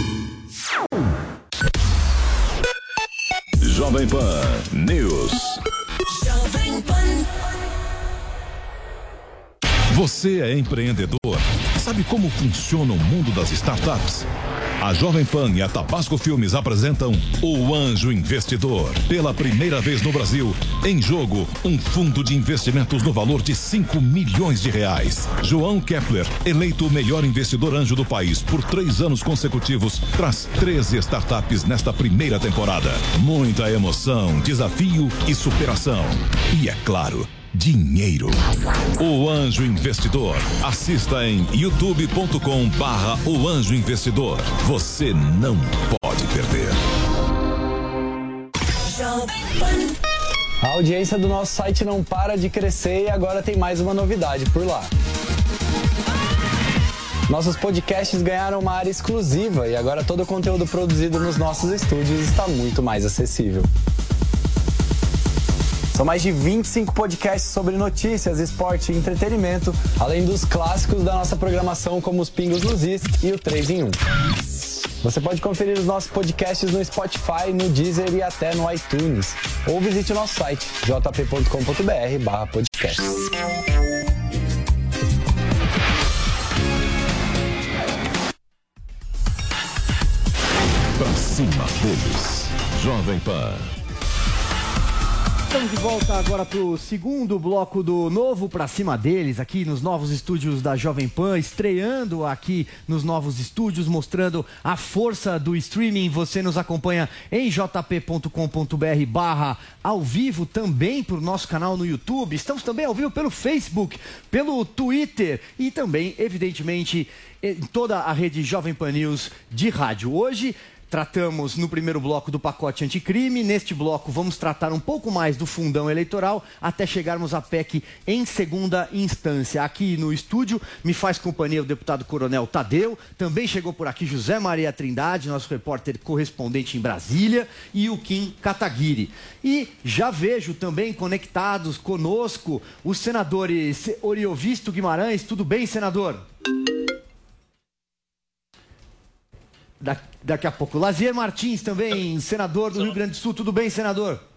[SPEAKER 3] Jovem Pan News. Jovem Pan. Você é empreendedor? Sabe como funciona o mundo das startups? A Jovem Pan e a Tabasco Filmes apresentam O Anjo Investidor. Pela primeira vez no Brasil, em jogo, um fundo de investimentos no valor de 5 milhões de reais. João Kepler, eleito o melhor investidor anjo do país por três anos consecutivos, traz 13 startups nesta primeira temporada. Muita emoção, desafio e superação. E é claro, dinheiro. O Anjo Investidor. Assista em youtube.com barra O Anjo Investidor. Você não pode perder.
[SPEAKER 15] A audiência do nosso site não para de crescer e agora tem mais uma novidade por lá. Nossos podcasts ganharam uma área exclusiva e agora todo o conteúdo produzido nos nossos estúdios está muito mais acessível. São mais de 25 podcasts sobre notícias, esporte e entretenimento, além dos clássicos da nossa programação, como os Pingos nos Is e o 3 em 1. Você pode conferir os nossos podcasts no Spotify, no Deezer e até no iTunes. Ou visite o nosso site jp.com.br podcast.
[SPEAKER 3] Pra cima deles. Jovem Pan.
[SPEAKER 7] Estamos de volta agora para o segundo bloco do novo Pra Cima deles, aqui nos novos estúdios da Jovem Pan, estreando aqui nos novos estúdios, mostrando a força do streaming. Você nos acompanha em jp.com.br barra ao vivo, também por nosso canal no YouTube. Estamos também ao vivo pelo Facebook, pelo Twitter e também, evidentemente, em toda a rede Jovem Pan News de rádio. Hoje Tratamos no primeiro bloco do pacote anticrime. Neste bloco, vamos tratar um pouco mais do fundão eleitoral até chegarmos à PEC em segunda instância. Aqui no estúdio, me faz companhia o deputado Coronel Tadeu. Também chegou por aqui José Maria Trindade, nosso repórter correspondente em Brasília, e o Kim Kataguiri. E já vejo também conectados conosco os senadores Oriovisto Guimarães. Tudo bem, senador? Da, daqui a pouco. Lazier Martins também, senador do Rio Grande do Sul. Tudo bem, senador?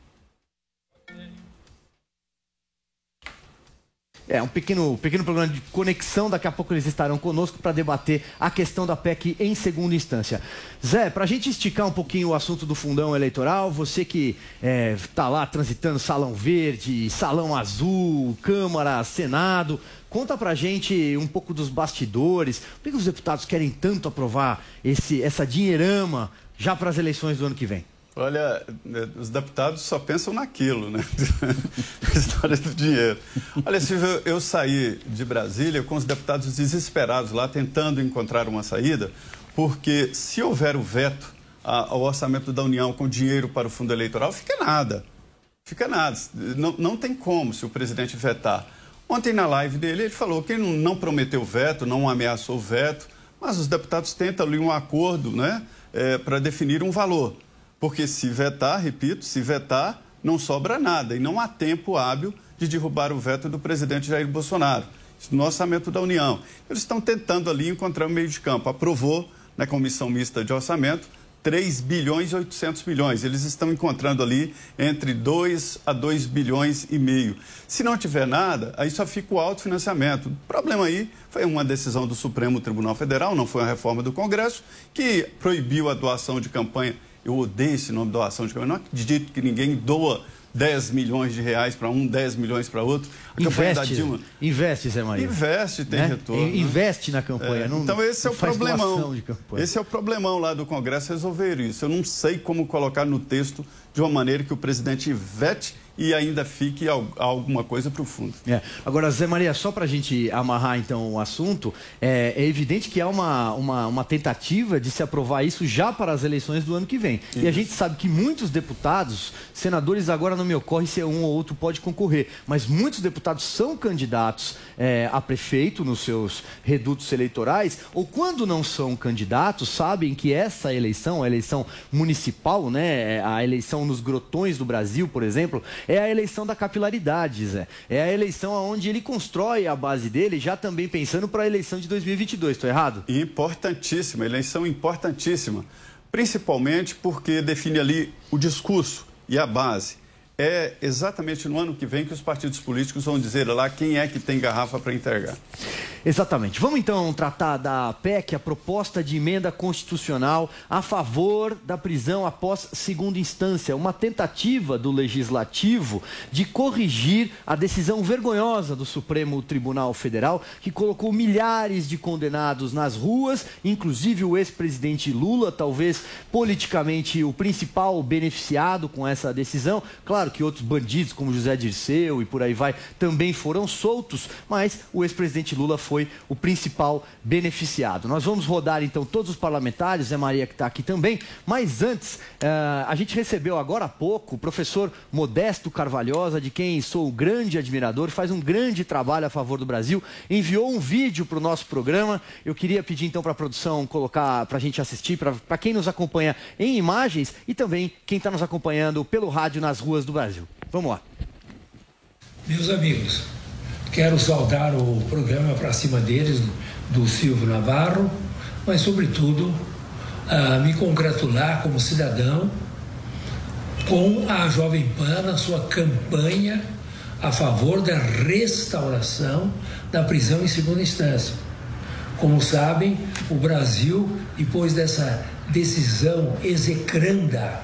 [SPEAKER 7] É, um pequeno, pequeno programa de conexão. Daqui a pouco eles estarão conosco para debater a questão da PEC em segunda instância. Zé, para a gente esticar um pouquinho o assunto do fundão eleitoral, você que está é, lá transitando salão verde, salão azul, Câmara, Senado, Conta pra gente um pouco dos bastidores. Por que os deputados querem tanto aprovar esse, essa dinheirama já para as eleições do ano que vem?
[SPEAKER 16] Olha, os deputados só pensam naquilo, né? História do dinheiro. Olha, Silvio, eu saí de Brasília com os deputados desesperados lá, tentando encontrar uma saída, porque se houver o veto ao orçamento da União com dinheiro para o fundo eleitoral, fica nada. Fica nada. Não, não tem como, se o presidente vetar. Ontem, na live dele, ele falou que não prometeu veto, não ameaçou veto, mas os deputados tentam ali um acordo né, é, para definir um valor. Porque se vetar, repito, se vetar, não sobra nada e não há tempo hábil de derrubar o veto do presidente Jair Bolsonaro. no orçamento da União. Eles estão tentando ali encontrar um meio de campo. Aprovou na Comissão Mista de Orçamento 3 bilhões e 800 milhões. Eles estão encontrando ali entre 2 a 2 bilhões e meio. Se não tiver nada, aí só fica o autofinanciamento. O problema aí foi uma decisão do Supremo Tribunal Federal, não foi uma reforma do Congresso, que proibiu a doação de campanha. Eu odeio esse nome doação de campanha. Não acredito que ninguém doa 10 milhões de reais para um, 10 milhões para outro.
[SPEAKER 7] A investe, Dilma... investe, Zé Maria.
[SPEAKER 16] Investe, tem né? retorno.
[SPEAKER 7] Né? Investe na campanha. É. Não,
[SPEAKER 16] então esse é o problemão. Esse é o problemão lá do Congresso resolver isso. Eu não sei como colocar no texto de uma maneira que o presidente vete e ainda fique alguma coisa para o fundo.
[SPEAKER 7] É. Agora, Zé Maria, só para a gente amarrar então o assunto, é, é, evidente que há uma, uma, uma, tentativa de se aprovar isso já para as eleições do ano que vem. Isso. E a gente sabe que muitos deputados, senadores agora não me ocorre se um ou outro pode concorrer, mas muitos deputados são candidatos é, a prefeito nos seus redutos eleitorais, ou quando não são candidatos, sabem que essa eleição, a eleição municipal, né, a eleição nos grotões do Brasil, por exemplo, é a eleição da capilaridade, Zé. É a eleição onde ele constrói a base dele, já também pensando para a eleição de 2022. Estou errado?
[SPEAKER 16] Importantíssima, eleição importantíssima. Principalmente porque define ali o discurso e a base é exatamente no ano que vem que os partidos políticos vão dizer lá quem é que tem garrafa para entregar.
[SPEAKER 7] Exatamente. Vamos então tratar da PEC, a proposta de emenda constitucional a favor da prisão após segunda instância, uma tentativa do legislativo de corrigir a decisão vergonhosa do Supremo Tribunal Federal, que colocou milhares de condenados nas ruas, inclusive o ex-presidente Lula, talvez politicamente o principal beneficiado com essa decisão. Claro que outros bandidos, como José Dirceu e por aí vai, também foram soltos, mas o ex-presidente Lula foi o principal beneficiado. Nós vamos rodar então todos os parlamentares, Zé Maria que está aqui também, mas antes, uh, a gente recebeu agora há pouco o professor Modesto Carvalhosa, de quem sou um grande admirador, faz um grande trabalho a favor do Brasil, enviou um vídeo para o nosso programa. Eu queria pedir então para a produção colocar para a gente assistir, para quem nos acompanha em imagens e também quem está nos acompanhando pelo rádio nas ruas do Brasil. Vamos lá.
[SPEAKER 11] Meus amigos, quero saudar o programa para cima deles, do Silvio Navarro, mas, sobretudo, me congratular como cidadão com a Jovem Pan na sua campanha a favor da restauração da prisão em segunda instância. Como sabem, o Brasil, depois dessa decisão execranda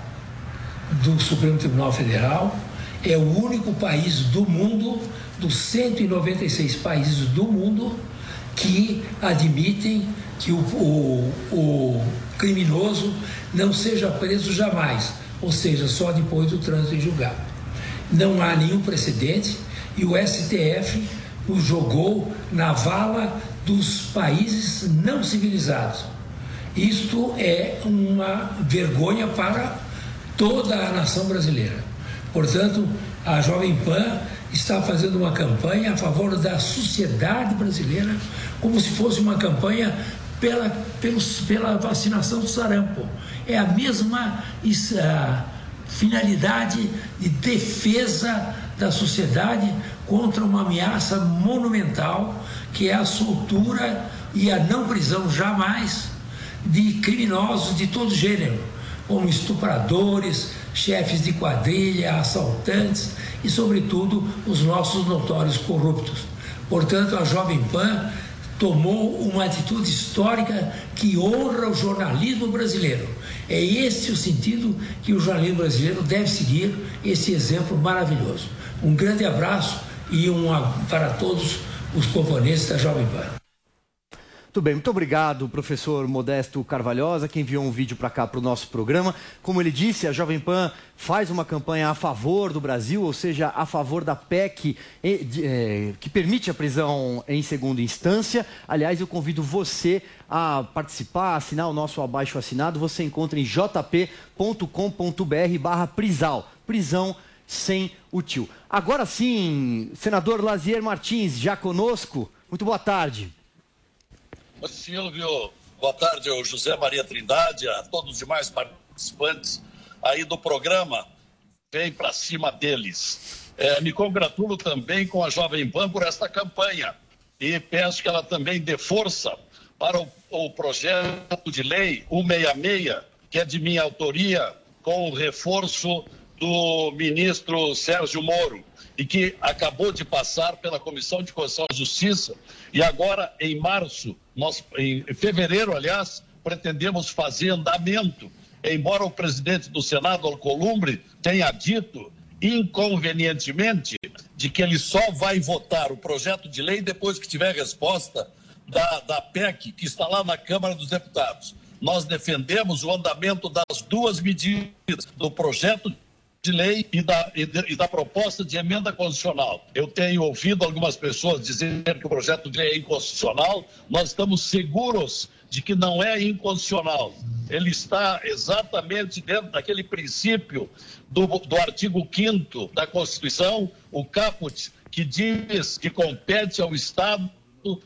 [SPEAKER 11] do Supremo Tribunal Federal, é o único país do mundo, dos 196 países do mundo, que admitem que o, o, o criminoso não seja preso jamais, ou seja, só depois do trânsito em julgado. Não há nenhum precedente e o STF o jogou na vala dos países não civilizados. Isto é uma vergonha para toda a nação brasileira. Portanto, a Jovem Pan está fazendo uma campanha a favor da sociedade brasileira, como se fosse uma campanha pela, pelos, pela vacinação do sarampo. É a mesma a finalidade de defesa da sociedade contra uma ameaça monumental que é a soltura e a não prisão jamais de criminosos de todo gênero como estupradores, chefes de quadrilha, assaltantes e, sobretudo, os nossos notórios corruptos. Portanto, a Jovem Pan tomou uma atitude histórica que honra o jornalismo brasileiro. É esse o sentido que o jornalismo brasileiro deve seguir, esse exemplo maravilhoso. Um grande abraço e um para todos os componentes da Jovem Pan.
[SPEAKER 7] Muito bem, muito obrigado, professor Modesto Carvalhosa, que enviou um vídeo para cá para o nosso programa. Como ele disse, a Jovem Pan faz uma campanha a favor do Brasil, ou seja, a favor da PEC é, que permite a prisão em segunda instância. Aliás, eu convido você a participar, a assinar o nosso abaixo assinado. Você encontra em jp.com.br barra prisal. Prisão sem o tio. Agora sim, senador Lazier Martins, já conosco. Muito boa tarde.
[SPEAKER 17] Silvio, boa tarde ao José Maria Trindade, a todos os demais participantes aí do programa. Vem para cima deles. É, me congratulo também com a Jovem Pan por esta campanha. e peço que ela também dê força para o, o projeto de lei 166, que é de minha autoria, com o reforço do ministro Sérgio Moro e que acabou de passar pela Comissão de Constituição e Justiça e agora em março, nós em fevereiro, aliás, pretendemos fazer andamento, embora o presidente do Senado, Alcolumbre, tenha dito inconvenientemente de que ele só vai votar o projeto de lei depois que tiver resposta da, da PEC que está lá na Câmara dos Deputados. Nós defendemos o andamento das duas medidas do projeto de lei e da, e, de, e da proposta de emenda constitucional. Eu tenho ouvido algumas pessoas dizer que o projeto de lei é inconstitucional. Nós estamos seguros de que não é inconstitucional. Ele está exatamente dentro daquele princípio do, do artigo 5 da Constituição, o caput, que diz que compete ao Estado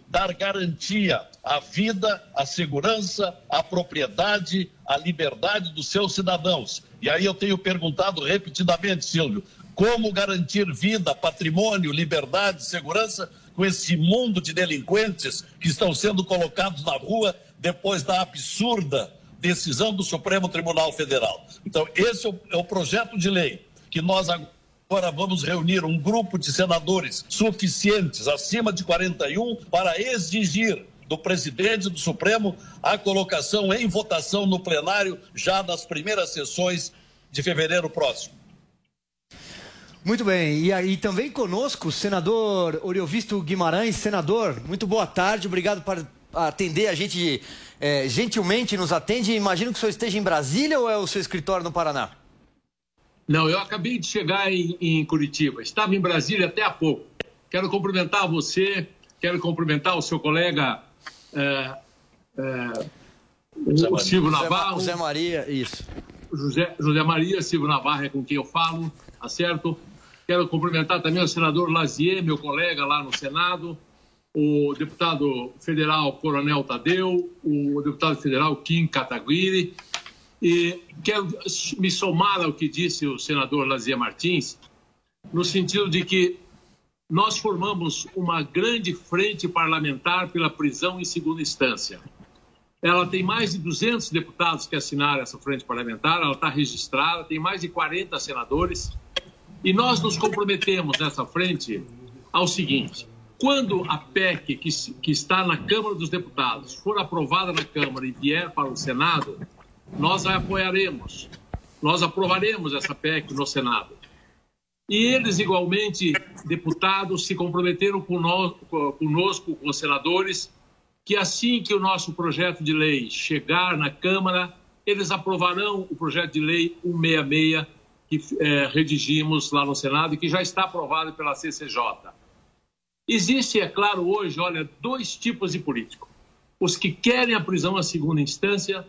[SPEAKER 17] dar garantia à vida, à segurança, à propriedade, à liberdade dos seus cidadãos. E aí eu tenho perguntado repetidamente, Silvio, como garantir vida, patrimônio, liberdade, segurança com esse mundo de delinquentes que estão sendo colocados na rua depois da absurda decisão do Supremo Tribunal Federal. Então, esse é o projeto de lei que nós agora vamos reunir um grupo de senadores suficientes, acima de 41, para exigir do presidente do Supremo a colocação em votação no plenário já nas primeiras sessões de fevereiro próximo.
[SPEAKER 7] Muito bem, e aí também conosco o senador Oriovisto Guimarães. Senador, muito boa tarde, obrigado por atender a gente, é, gentilmente nos atende. Imagino que o senhor esteja em Brasília ou é o seu escritório no Paraná?
[SPEAKER 1] Não, eu acabei de chegar em, em Curitiba, estava em Brasília até há pouco. Quero cumprimentar você, quero cumprimentar o seu colega é, é, o Silvio Navarro.
[SPEAKER 7] José Maria, isso.
[SPEAKER 1] José, José Maria Silvio Navarro é com quem eu falo, tá certo? Quero cumprimentar também o senador Lazier, meu colega lá no Senado, o deputado federal Coronel Tadeu, o deputado federal Kim Kataguiri, e quero me somar ao que disse o senador Lazier Martins, no sentido de que nós formamos uma grande frente parlamentar pela prisão em segunda instância. Ela tem mais de 200 deputados que assinaram essa frente parlamentar, ela está registrada, tem mais de 40 senadores. E nós nos comprometemos nessa frente ao seguinte: quando a PEC que, que está na Câmara dos Deputados for aprovada na Câmara e vier para o Senado, nós a apoiaremos. Nós aprovaremos essa PEC no Senado. E eles, igualmente, deputados, se comprometeram conosco, com os senadores, que assim que o nosso projeto de lei chegar na Câmara, eles aprovarão o projeto de lei 166 que é, redigimos lá no Senado e que já está aprovado pela CCJ. Existe, é claro, hoje, olha, dois tipos de político: os que querem a prisão à segunda instância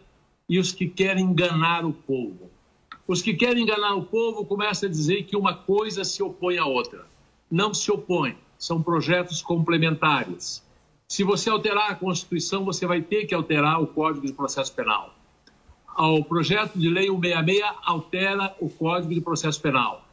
[SPEAKER 1] e os que querem enganar o povo. Os que querem enganar o povo começam a dizer que uma coisa se opõe à outra. Não se opõe, são projetos complementares. Se você alterar a Constituição, você vai ter que alterar o Código de Processo Penal. O projeto de lei 166 altera o Código de Processo Penal.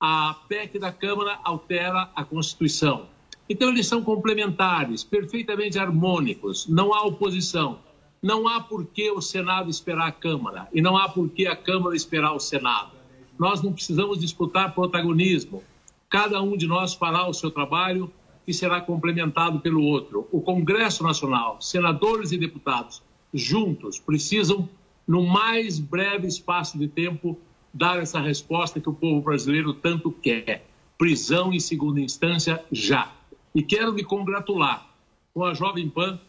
[SPEAKER 1] A PEC da Câmara altera a Constituição. Então, eles são complementares, perfeitamente harmônicos, não há oposição. Não há por que o Senado esperar a Câmara e não há por que a Câmara esperar o Senado. Nós não precisamos disputar protagonismo. Cada um de nós fará o seu trabalho e será complementado pelo outro. O Congresso Nacional, senadores e deputados, juntos, precisam, no mais breve espaço de tempo, dar essa resposta que o povo brasileiro tanto quer: prisão em segunda instância já. E quero me congratular com a Jovem Pan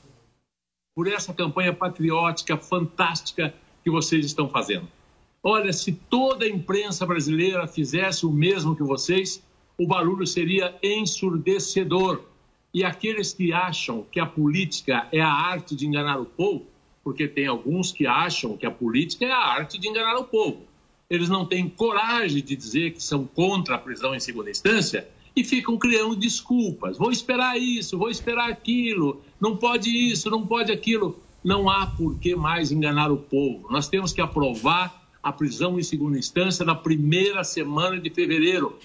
[SPEAKER 1] por essa campanha patriótica fantástica que vocês estão fazendo. Olha, se toda a imprensa brasileira fizesse o mesmo que vocês, o barulho seria ensurdecedor. E aqueles que acham que a política é a arte de enganar o povo, porque tem alguns que acham que a política é a arte de enganar o povo. Eles não têm coragem de dizer que são contra a prisão em segunda instância e ficam criando desculpas. Vou esperar isso, vou esperar aquilo, não pode isso, não pode aquilo. Não há por que mais enganar o povo. Nós temos que aprovar a prisão em segunda instância na primeira semana de fevereiro.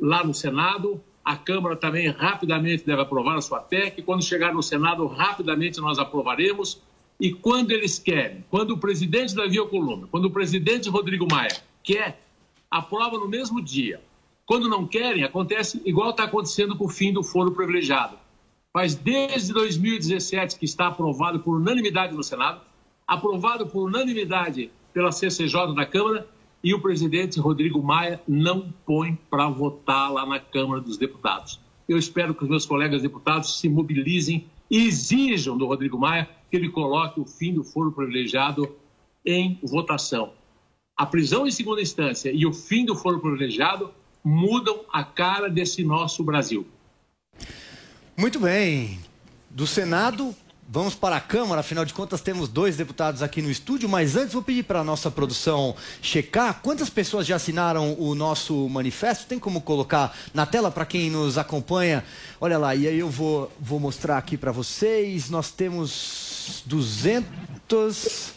[SPEAKER 1] Lá no Senado, a Câmara também rapidamente deve aprovar a sua PEC. Quando chegar no Senado, rapidamente nós aprovaremos. E quando eles querem, quando o presidente Davi Alcolumbre, quando o presidente Rodrigo Maia quer, aprova no mesmo dia. Quando não querem, acontece igual está acontecendo com o fim do foro privilegiado. Faz desde 2017 que está aprovado por unanimidade no Senado, aprovado por unanimidade pela CCJ da Câmara, e o presidente Rodrigo Maia não põe para votar lá na Câmara dos Deputados. Eu espero que os meus colegas deputados se mobilizem e exijam do Rodrigo Maia que ele coloque o fim do foro privilegiado em votação. A prisão em segunda instância e o fim do foro privilegiado mudam a cara desse nosso Brasil.
[SPEAKER 7] Muito bem. Do Senado Vamos para a Câmara, afinal de contas temos dois deputados aqui no estúdio, mas antes vou pedir para a nossa produção checar quantas pessoas já assinaram o nosso manifesto. Tem como colocar na tela para quem nos acompanha? Olha lá, e aí eu vou, vou mostrar aqui para vocês. Nós temos 200 dos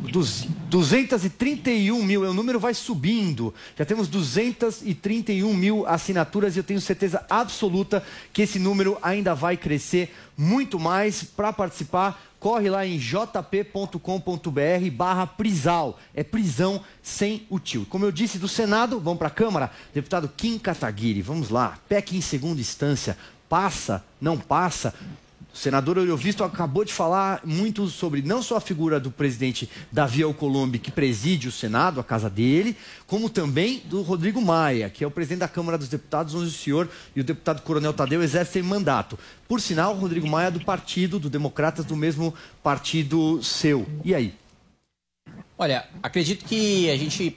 [SPEAKER 7] 231 mil, o número vai subindo. Já temos 231 mil assinaturas e eu tenho certeza absoluta que esse número ainda vai crescer muito mais. Para participar, corre lá em jp.com.br barra prisal. É prisão sem o tio. Como eu disse, do Senado, vamos para a Câmara. Deputado Kim Kataguiri, vamos lá. PEC em segunda instância. Passa, não passa? Senador Eurovisto acabou de falar muito sobre não só a figura do presidente Davi Alcolumbre, que preside o Senado, a casa dele, como também do Rodrigo Maia, que é o presidente da Câmara dos Deputados, onde o senhor e o deputado Coronel Tadeu exercem mandato. Por sinal, o Rodrigo Maia é do partido, do Democratas, do mesmo partido seu. E aí?
[SPEAKER 10] Olha, acredito que a gente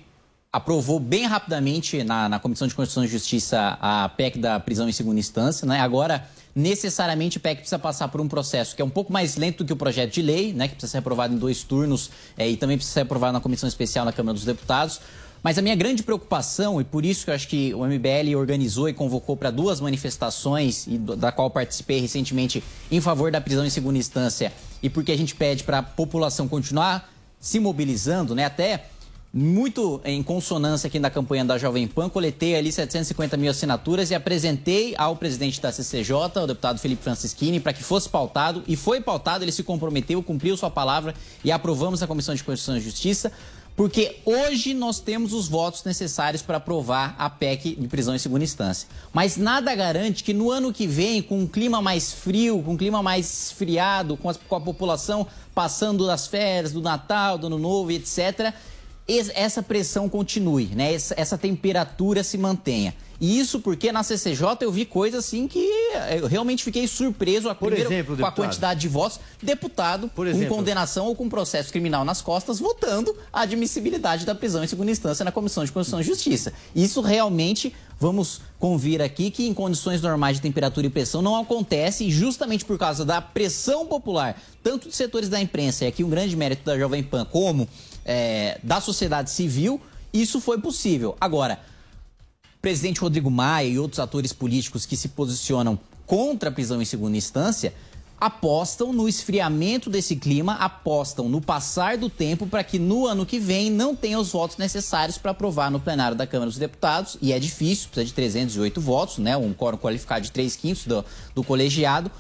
[SPEAKER 10] aprovou bem rapidamente na, na Comissão de Constituição e Justiça a PEC da prisão em segunda instância, né? Agora necessariamente o PEC precisa passar por um processo que é um pouco mais lento do que o projeto de lei, né, que precisa ser aprovado em dois turnos é, e também precisa ser aprovado na comissão especial na Câmara dos Deputados. Mas a minha grande preocupação, e por isso que eu acho que o MBL organizou e convocou para duas manifestações, da qual participei recentemente, em favor da prisão em segunda instância, e porque a gente pede para a população continuar se mobilizando, né, até muito em consonância aqui na campanha da Jovem Pan, coletei ali 750 mil assinaturas e apresentei ao presidente da CCJ, o deputado Felipe Francischini, para que fosse pautado. E foi pautado, ele se comprometeu, cumpriu sua palavra e aprovamos na Comissão de Constituição e Justiça. Porque hoje nós temos os votos necessários para aprovar a PEC de prisão em segunda instância. Mas nada garante que no ano que vem, com um clima mais frio, com um clima mais esfriado, com a, com a população passando das férias, do Natal, do Ano Novo, etc., essa pressão continue, né? essa, temperatura se mantenha. E isso porque na CCJ eu vi coisas assim que eu realmente fiquei surpreso a
[SPEAKER 7] Por exemplo,
[SPEAKER 10] com a quantidade de votos. Deputado Por exemplo. com condenação ou com processo criminal nas costas votando a admissibilidade da prisão em segunda instância na Comissão de Constituição e Justiça. Isso realmente vamos convir aqui que em condições normais de temperatura e pressão não acontece justamente por causa da pressão popular, tanto de setores da imprensa, e aqui um grande mérito da Jovem Pan, como é, da sociedade civil, isso foi possível. Agora, presidente Rodrigo Maia e outros atores políticos que se posicionam contra a prisão em segunda instância apostam no esfriamento desse clima, apostam no passar do tempo para que no ano que vem não tenha os votos necessários para aprovar no plenário da Câmara dos Deputados, e é difícil, precisa de 308 votos, né, um quórum qualificado de 3 quintos do, do colegiado,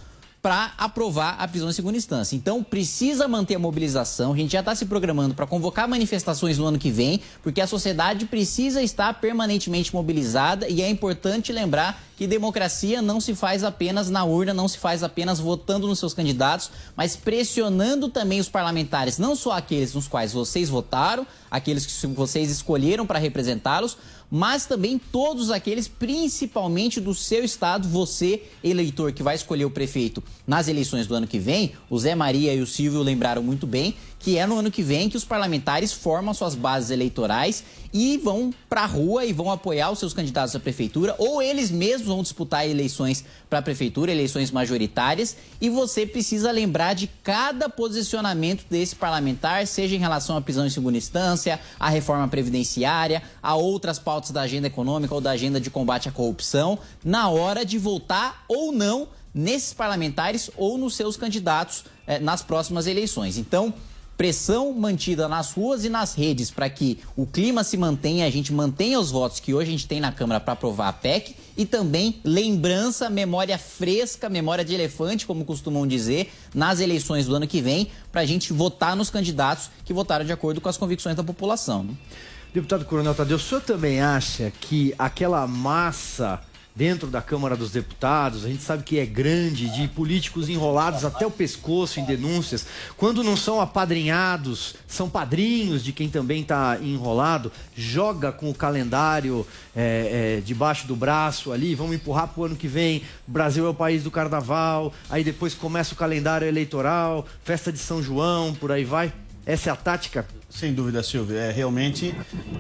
[SPEAKER 10] para aprovar a prisão em segunda instância. Então, precisa manter a mobilização. A gente já está se programando para convocar manifestações no ano que vem, porque a sociedade precisa estar permanentemente mobilizada e é importante lembrar que democracia não se faz apenas na urna, não se faz apenas votando nos seus candidatos, mas pressionando também os parlamentares, não só aqueles nos quais vocês votaram, aqueles que vocês escolheram para representá-los, mas também todos aqueles, principalmente do seu estado, você, eleitor que vai escolher o prefeito nas eleições do ano que vem, o Zé Maria e o Silvio lembraram muito bem que é no ano que vem que os parlamentares formam suas bases eleitorais e vão para a rua e vão apoiar os seus candidatos à prefeitura, ou eles mesmos vão disputar eleições para a prefeitura, eleições majoritárias, e você precisa lembrar de cada posicionamento desse parlamentar, seja em relação à prisão em segunda instância, à reforma previdenciária, a outras pautas da agenda econômica ou da agenda de combate à corrupção, na hora de votar ou não nesses parlamentares ou nos seus candidatos eh, nas próximas eleições. Então, pressão mantida nas ruas e nas redes para que o clima se mantenha, a gente mantenha os votos que hoje a gente tem na Câmara para aprovar a PEC e também lembrança, memória fresca, memória de elefante, como costumam dizer, nas eleições do ano que vem, para a gente votar nos candidatos que votaram de acordo com as convicções da população. Né?
[SPEAKER 7] Deputado Coronel Tadeu, o senhor também acha que aquela massa dentro da Câmara dos Deputados, a gente sabe que é grande, de políticos enrolados até o pescoço em denúncias. Quando não são apadrinhados, são padrinhos de quem também está enrolado, joga com o calendário é, é, debaixo do braço ali, vamos empurrar para o ano que vem. Brasil é o país do carnaval, aí depois começa o calendário eleitoral, festa de São João, por aí vai. Essa é a tática?
[SPEAKER 8] Sem dúvida, Silvio. É, realmente,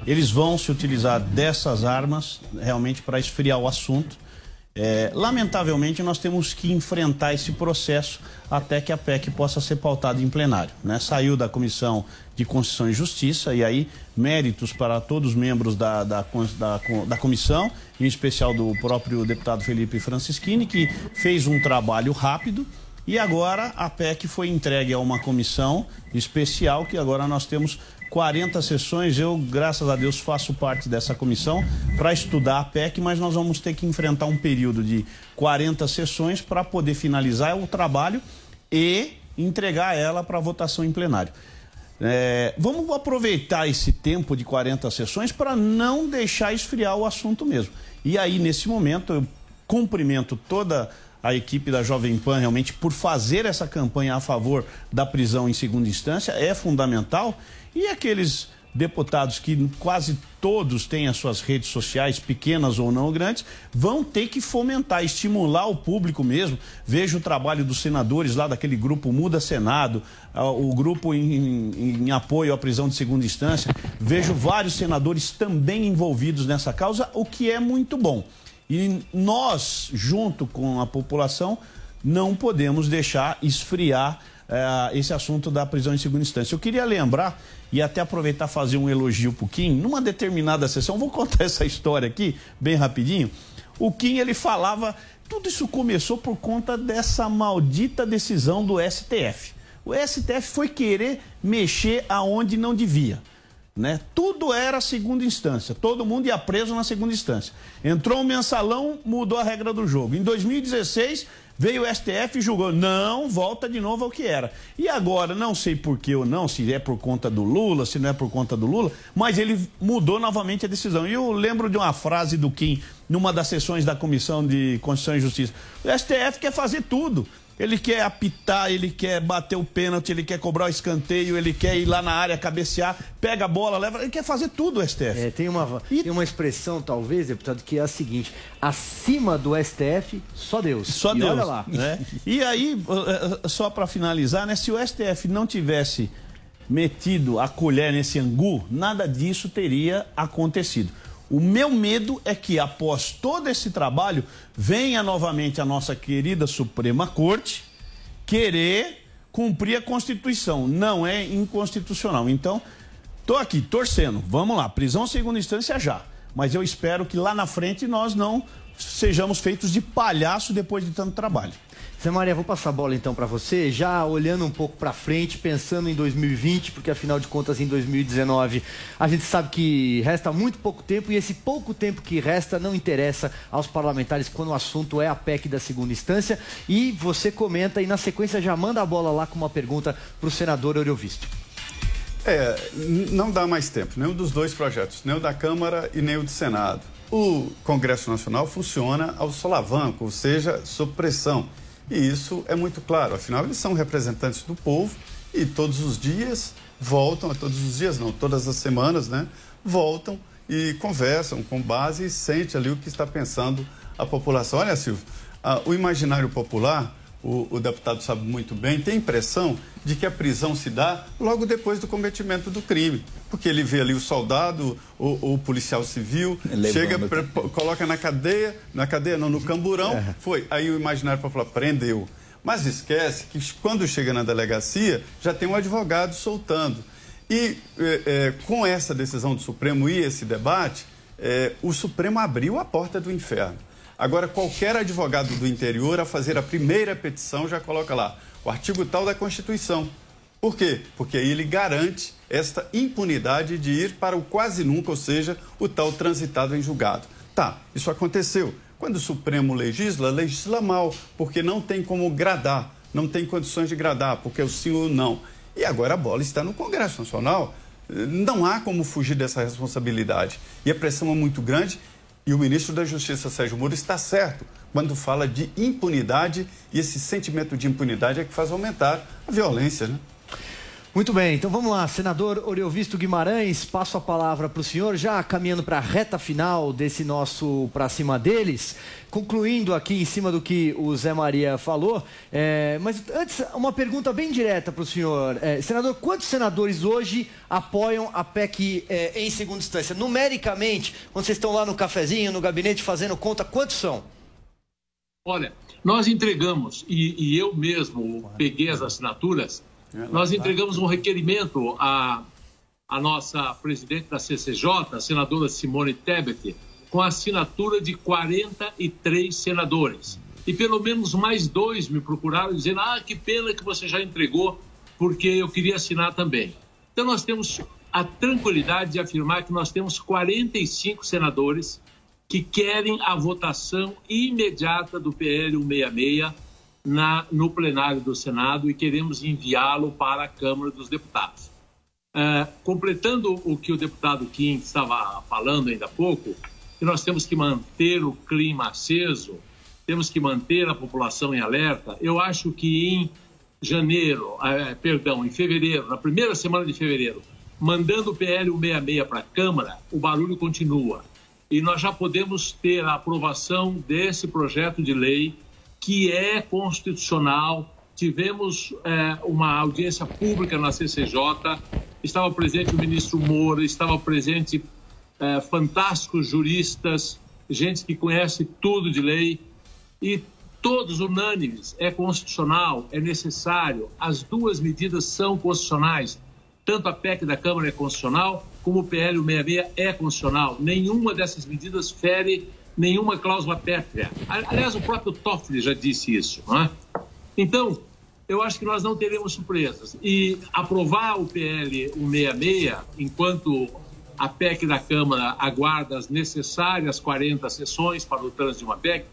[SPEAKER 8] eles vão se utilizar dessas armas realmente para esfriar o assunto. É, lamentavelmente, nós temos que enfrentar esse processo até que a PEC possa ser pautada em plenário. Né? Saiu da Comissão de Constituição e Justiça, e aí méritos para todos os membros da, da, da, da comissão, em especial do próprio deputado Felipe Francischini, que fez um trabalho rápido e agora a PEC foi entregue a uma comissão especial que agora nós temos 40 sessões. Eu, graças a Deus, faço parte dessa comissão para estudar a PEC, mas nós vamos ter que enfrentar um período de 40 sessões para poder finalizar o trabalho e entregar ela para votação em plenário. É, vamos aproveitar esse tempo de 40 sessões para não deixar esfriar o assunto mesmo. E aí, nesse momento, eu cumprimento toda a equipe da Jovem Pan realmente por fazer essa campanha a favor da prisão em segunda instância é fundamental. E aqueles deputados que quase todos têm as suas redes sociais, pequenas ou não grandes, vão ter que fomentar, estimular o público mesmo. Veja o trabalho dos senadores lá daquele grupo Muda Senado, o grupo em, em, em apoio à prisão de segunda instância. Vejo vários senadores também envolvidos nessa causa, o que é muito bom. E nós, junto com a população, não podemos deixar esfriar eh, esse assunto da prisão em segunda instância. Eu queria lembrar e até aproveitar fazer um elogio para o Kim. Numa determinada sessão, vou contar essa história aqui, bem rapidinho. O Kim, ele falava, tudo isso começou por conta dessa maldita decisão do STF. O STF foi querer mexer aonde não devia. Né? Tudo era segunda instância, todo mundo ia preso na segunda instância. Entrou um mensalão, mudou a regra do jogo. Em 2016, veio o STF e julgou, não, volta de novo ao que era. E agora, não sei por que ou não, se é por conta do Lula, se não é por conta do Lula, mas ele mudou novamente a decisão. E eu lembro de uma frase do Kim, numa das sessões da Comissão de Constituição e Justiça. O STF quer fazer tudo. Ele quer apitar, ele quer bater o pênalti, ele quer cobrar o escanteio, ele quer ir lá na área cabecear, pega a bola, leva. Ele quer fazer tudo o STF.
[SPEAKER 7] É, tem, uma, e... tem uma expressão, talvez, deputado, que é a seguinte: acima do STF, só Deus.
[SPEAKER 8] Só
[SPEAKER 7] e
[SPEAKER 8] Deus.
[SPEAKER 7] Olha lá.
[SPEAKER 8] Né? E aí, só para finalizar, né? Se o STF não tivesse metido a colher nesse angu, nada disso teria acontecido. O meu medo é que, após todo esse trabalho, venha novamente a nossa querida Suprema Corte querer cumprir a Constituição. Não é inconstitucional. Então, estou aqui torcendo. Vamos lá, prisão segunda instância já. Mas eu espero que lá na frente nós não sejamos feitos de palhaço depois de tanto trabalho.
[SPEAKER 7] Zé Maria, vou passar a bola então para você, já olhando um pouco para frente, pensando em 2020, porque afinal de contas em 2019 a gente sabe que resta muito pouco tempo e esse pouco tempo que resta não interessa aos parlamentares quando o assunto é a PEC da segunda instância. E você comenta e na sequência já manda a bola lá com uma pergunta para o senador Eurovisto.
[SPEAKER 16] É, não dá mais tempo, nenhum dos dois projetos, nem o da Câmara e nem o do Senado. O Congresso Nacional funciona ao solavanco, ou seja, sob pressão. E isso é muito claro, afinal, eles são representantes do povo e todos os dias voltam, todos os dias não, todas as semanas, né? Voltam e conversam com base e sente ali o que está pensando a população. Olha, Silvio, ah, o imaginário popular o, o, deputado sabe muito bem, tem a impressão de que a prisão se dá logo depois do cometimento do crime. Porque ele vê ali o soldado, o, o policial civil, chega, pre, coloca na cadeia, na cadeia não, no camburão, é. foi. Aí o imaginário popular prendeu. Mas esquece que quando chega na delegacia, já tem um advogado soltando. E é, é, com essa decisão do Supremo e esse debate, é, o Supremo abriu a porta do inferno. Agora, qualquer advogado do interior, a fazer a primeira petição, já coloca lá o artigo tal da Constituição. Por quê? Porque aí ele garante esta impunidade de ir para o quase nunca, ou seja, o tal transitado em julgado. Tá, isso aconteceu. Quando o Supremo legisla, legisla mal, porque não tem como gradar, não tem condições de gradar, porque é o sim ou não. E agora a bola está no Congresso Nacional. Não há como fugir dessa responsabilidade. E a pressão é muito grande. E o ministro da Justiça, Sérgio Moro, está certo quando fala de impunidade. E esse sentimento de impunidade é que faz aumentar a violência. Né?
[SPEAKER 7] Muito bem, então vamos lá, senador Oriovisto Guimarães, passo a palavra para o senhor, já caminhando para a reta final desse nosso para cima deles, concluindo aqui em cima do que o Zé Maria falou, é, mas antes uma pergunta bem direta para o senhor, é, senador, quantos senadores hoje apoiam a PEC é, em segunda instância? Numericamente, quando vocês estão lá no cafezinho, no gabinete fazendo conta, quantos são?
[SPEAKER 1] Olha, nós entregamos, e, e eu mesmo peguei as assinaturas, nós entregamos um requerimento à, à nossa presidente da CCJ, a senadora Simone Tebet, com a assinatura de 43 senadores. E pelo menos mais dois me procuraram dizendo: ah, que pena que você já entregou, porque eu queria assinar também. Então nós temos a tranquilidade de afirmar que nós temos 45 senadores que querem a votação imediata do PL 166 na, no plenário do Senado e queremos enviá-lo para a Câmara dos Deputados. É, completando o que o deputado Kim estava falando ainda há pouco, que nós temos que manter o clima aceso, temos que manter a população em alerta. Eu acho que em janeiro, é, perdão, em fevereiro, na primeira semana de fevereiro, mandando o PL 166 para a Câmara, o barulho continua. E nós já podemos ter a aprovação desse projeto de lei que é constitucional. Tivemos é, uma audiência pública na CCJ, estava presente o ministro Moura, estava presente é, fantásticos juristas, gente que conhece tudo de lei, e todos unânimes, é constitucional, é necessário, as duas medidas são constitucionais. Tanto a PEC da Câmara é constitucional, como o PL 66 é constitucional. Nenhuma dessas medidas fere nenhuma cláusula pétrea. Aliás, o próprio Toffoli já disse isso. É? Então, eu acho que nós não teremos surpresas. E aprovar o PL 166, enquanto a PEC da Câmara aguarda as necessárias 40 sessões para o trânsito de uma PEC,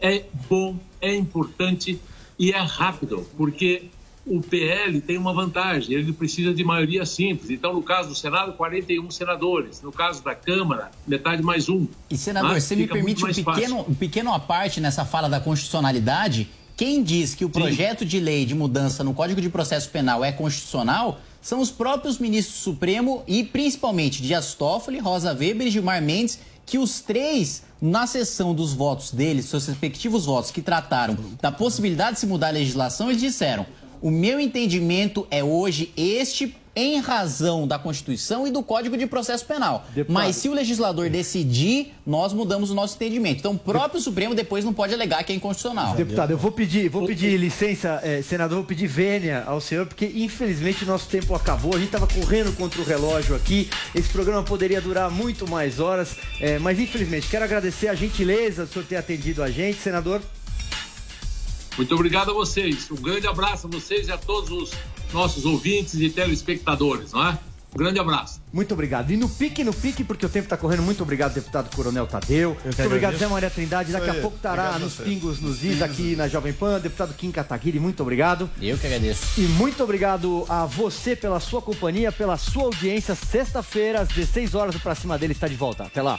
[SPEAKER 1] é bom, é importante e é rápido, porque o PL tem uma vantagem, ele precisa de maioria simples. Então, no caso do Senado, 41 senadores. No caso da Câmara, metade mais um.
[SPEAKER 10] E, senador, Mas, você me permite um pequeno, um pequeno aparte nessa fala da constitucionalidade? Quem diz que o projeto Sim. de lei de mudança no Código de Processo Penal é constitucional são os próprios ministros do Supremo e, principalmente, Dias Toffoli, Rosa Weber e Gilmar Mendes, que os três, na sessão dos votos deles, seus respectivos votos, que trataram da possibilidade de se mudar a legislação, eles disseram o meu entendimento é hoje este em razão da Constituição e do Código de Processo Penal. Deputado. Mas se o legislador decidir, nós mudamos o nosso entendimento. Então, o próprio Supremo depois não pode alegar que é inconstitucional.
[SPEAKER 7] Deputado, eu vou pedir, vou pedir licença, eh, senador, vou pedir vênia ao senhor, porque infelizmente o nosso tempo acabou. A gente estava correndo contra o relógio aqui. Esse programa poderia durar muito mais horas, eh, mas infelizmente quero agradecer a gentileza do senhor ter atendido a gente, senador.
[SPEAKER 1] Muito obrigado a vocês. Um grande abraço a vocês e a todos os nossos ouvintes e telespectadores, não é? Um grande abraço.
[SPEAKER 7] Muito obrigado. E no pique, no pique, porque o tempo está correndo. Muito obrigado, deputado Coronel Tadeu. Muito obrigado, Zé Maria Trindade. Daqui a pouco estará nos pingos, nos is aqui na Jovem Pan. Deputado Kim Kataguiri, muito obrigado.
[SPEAKER 10] Eu que agradeço.
[SPEAKER 7] E muito obrigado a você pela sua companhia, pela sua audiência. Sexta-feira, às 16 horas, o Pra Cima dele está de volta. Até lá.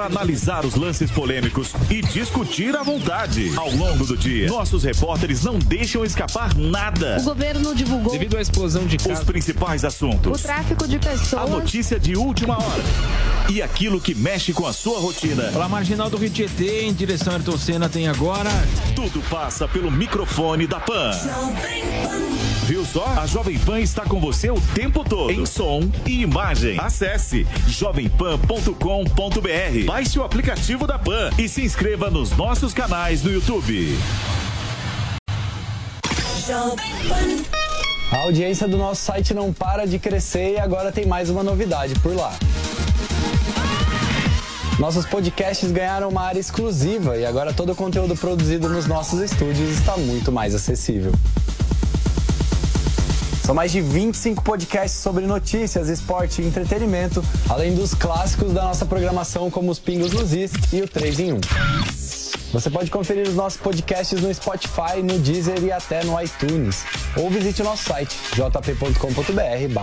[SPEAKER 3] para analisar os lances polêmicos e discutir à vontade. Ao longo do dia, nossos repórteres não deixam escapar nada.
[SPEAKER 6] O governo divulgou
[SPEAKER 3] Devido à explosão de Os principais assuntos.
[SPEAKER 6] o tráfico de pessoas.
[SPEAKER 3] A notícia de última hora. E aquilo que mexe com a sua rotina.
[SPEAKER 18] Pela marginal do Rio Tietê, em direção a Ayrton Senna, tem agora.
[SPEAKER 3] Tudo passa pelo microfone da Pan. Viu só? A Jovem Pan está com você o tempo todo. Em som e imagem. Acesse jovempan.com.br. Baixe o aplicativo da Pan e se inscreva nos nossos canais no YouTube.
[SPEAKER 15] A audiência do nosso site não para de crescer e agora tem mais uma novidade por lá. Nossos podcasts ganharam uma área exclusiva e agora todo o conteúdo produzido nos nossos estúdios está muito mais acessível. São mais de 25 podcasts sobre notícias, esporte e entretenimento, além dos clássicos da nossa programação como os Pingos nos Is e o 3 em 1. Você pode conferir os nossos podcasts no Spotify, no Deezer e até no iTunes. Ou visite o nosso site jp.com.br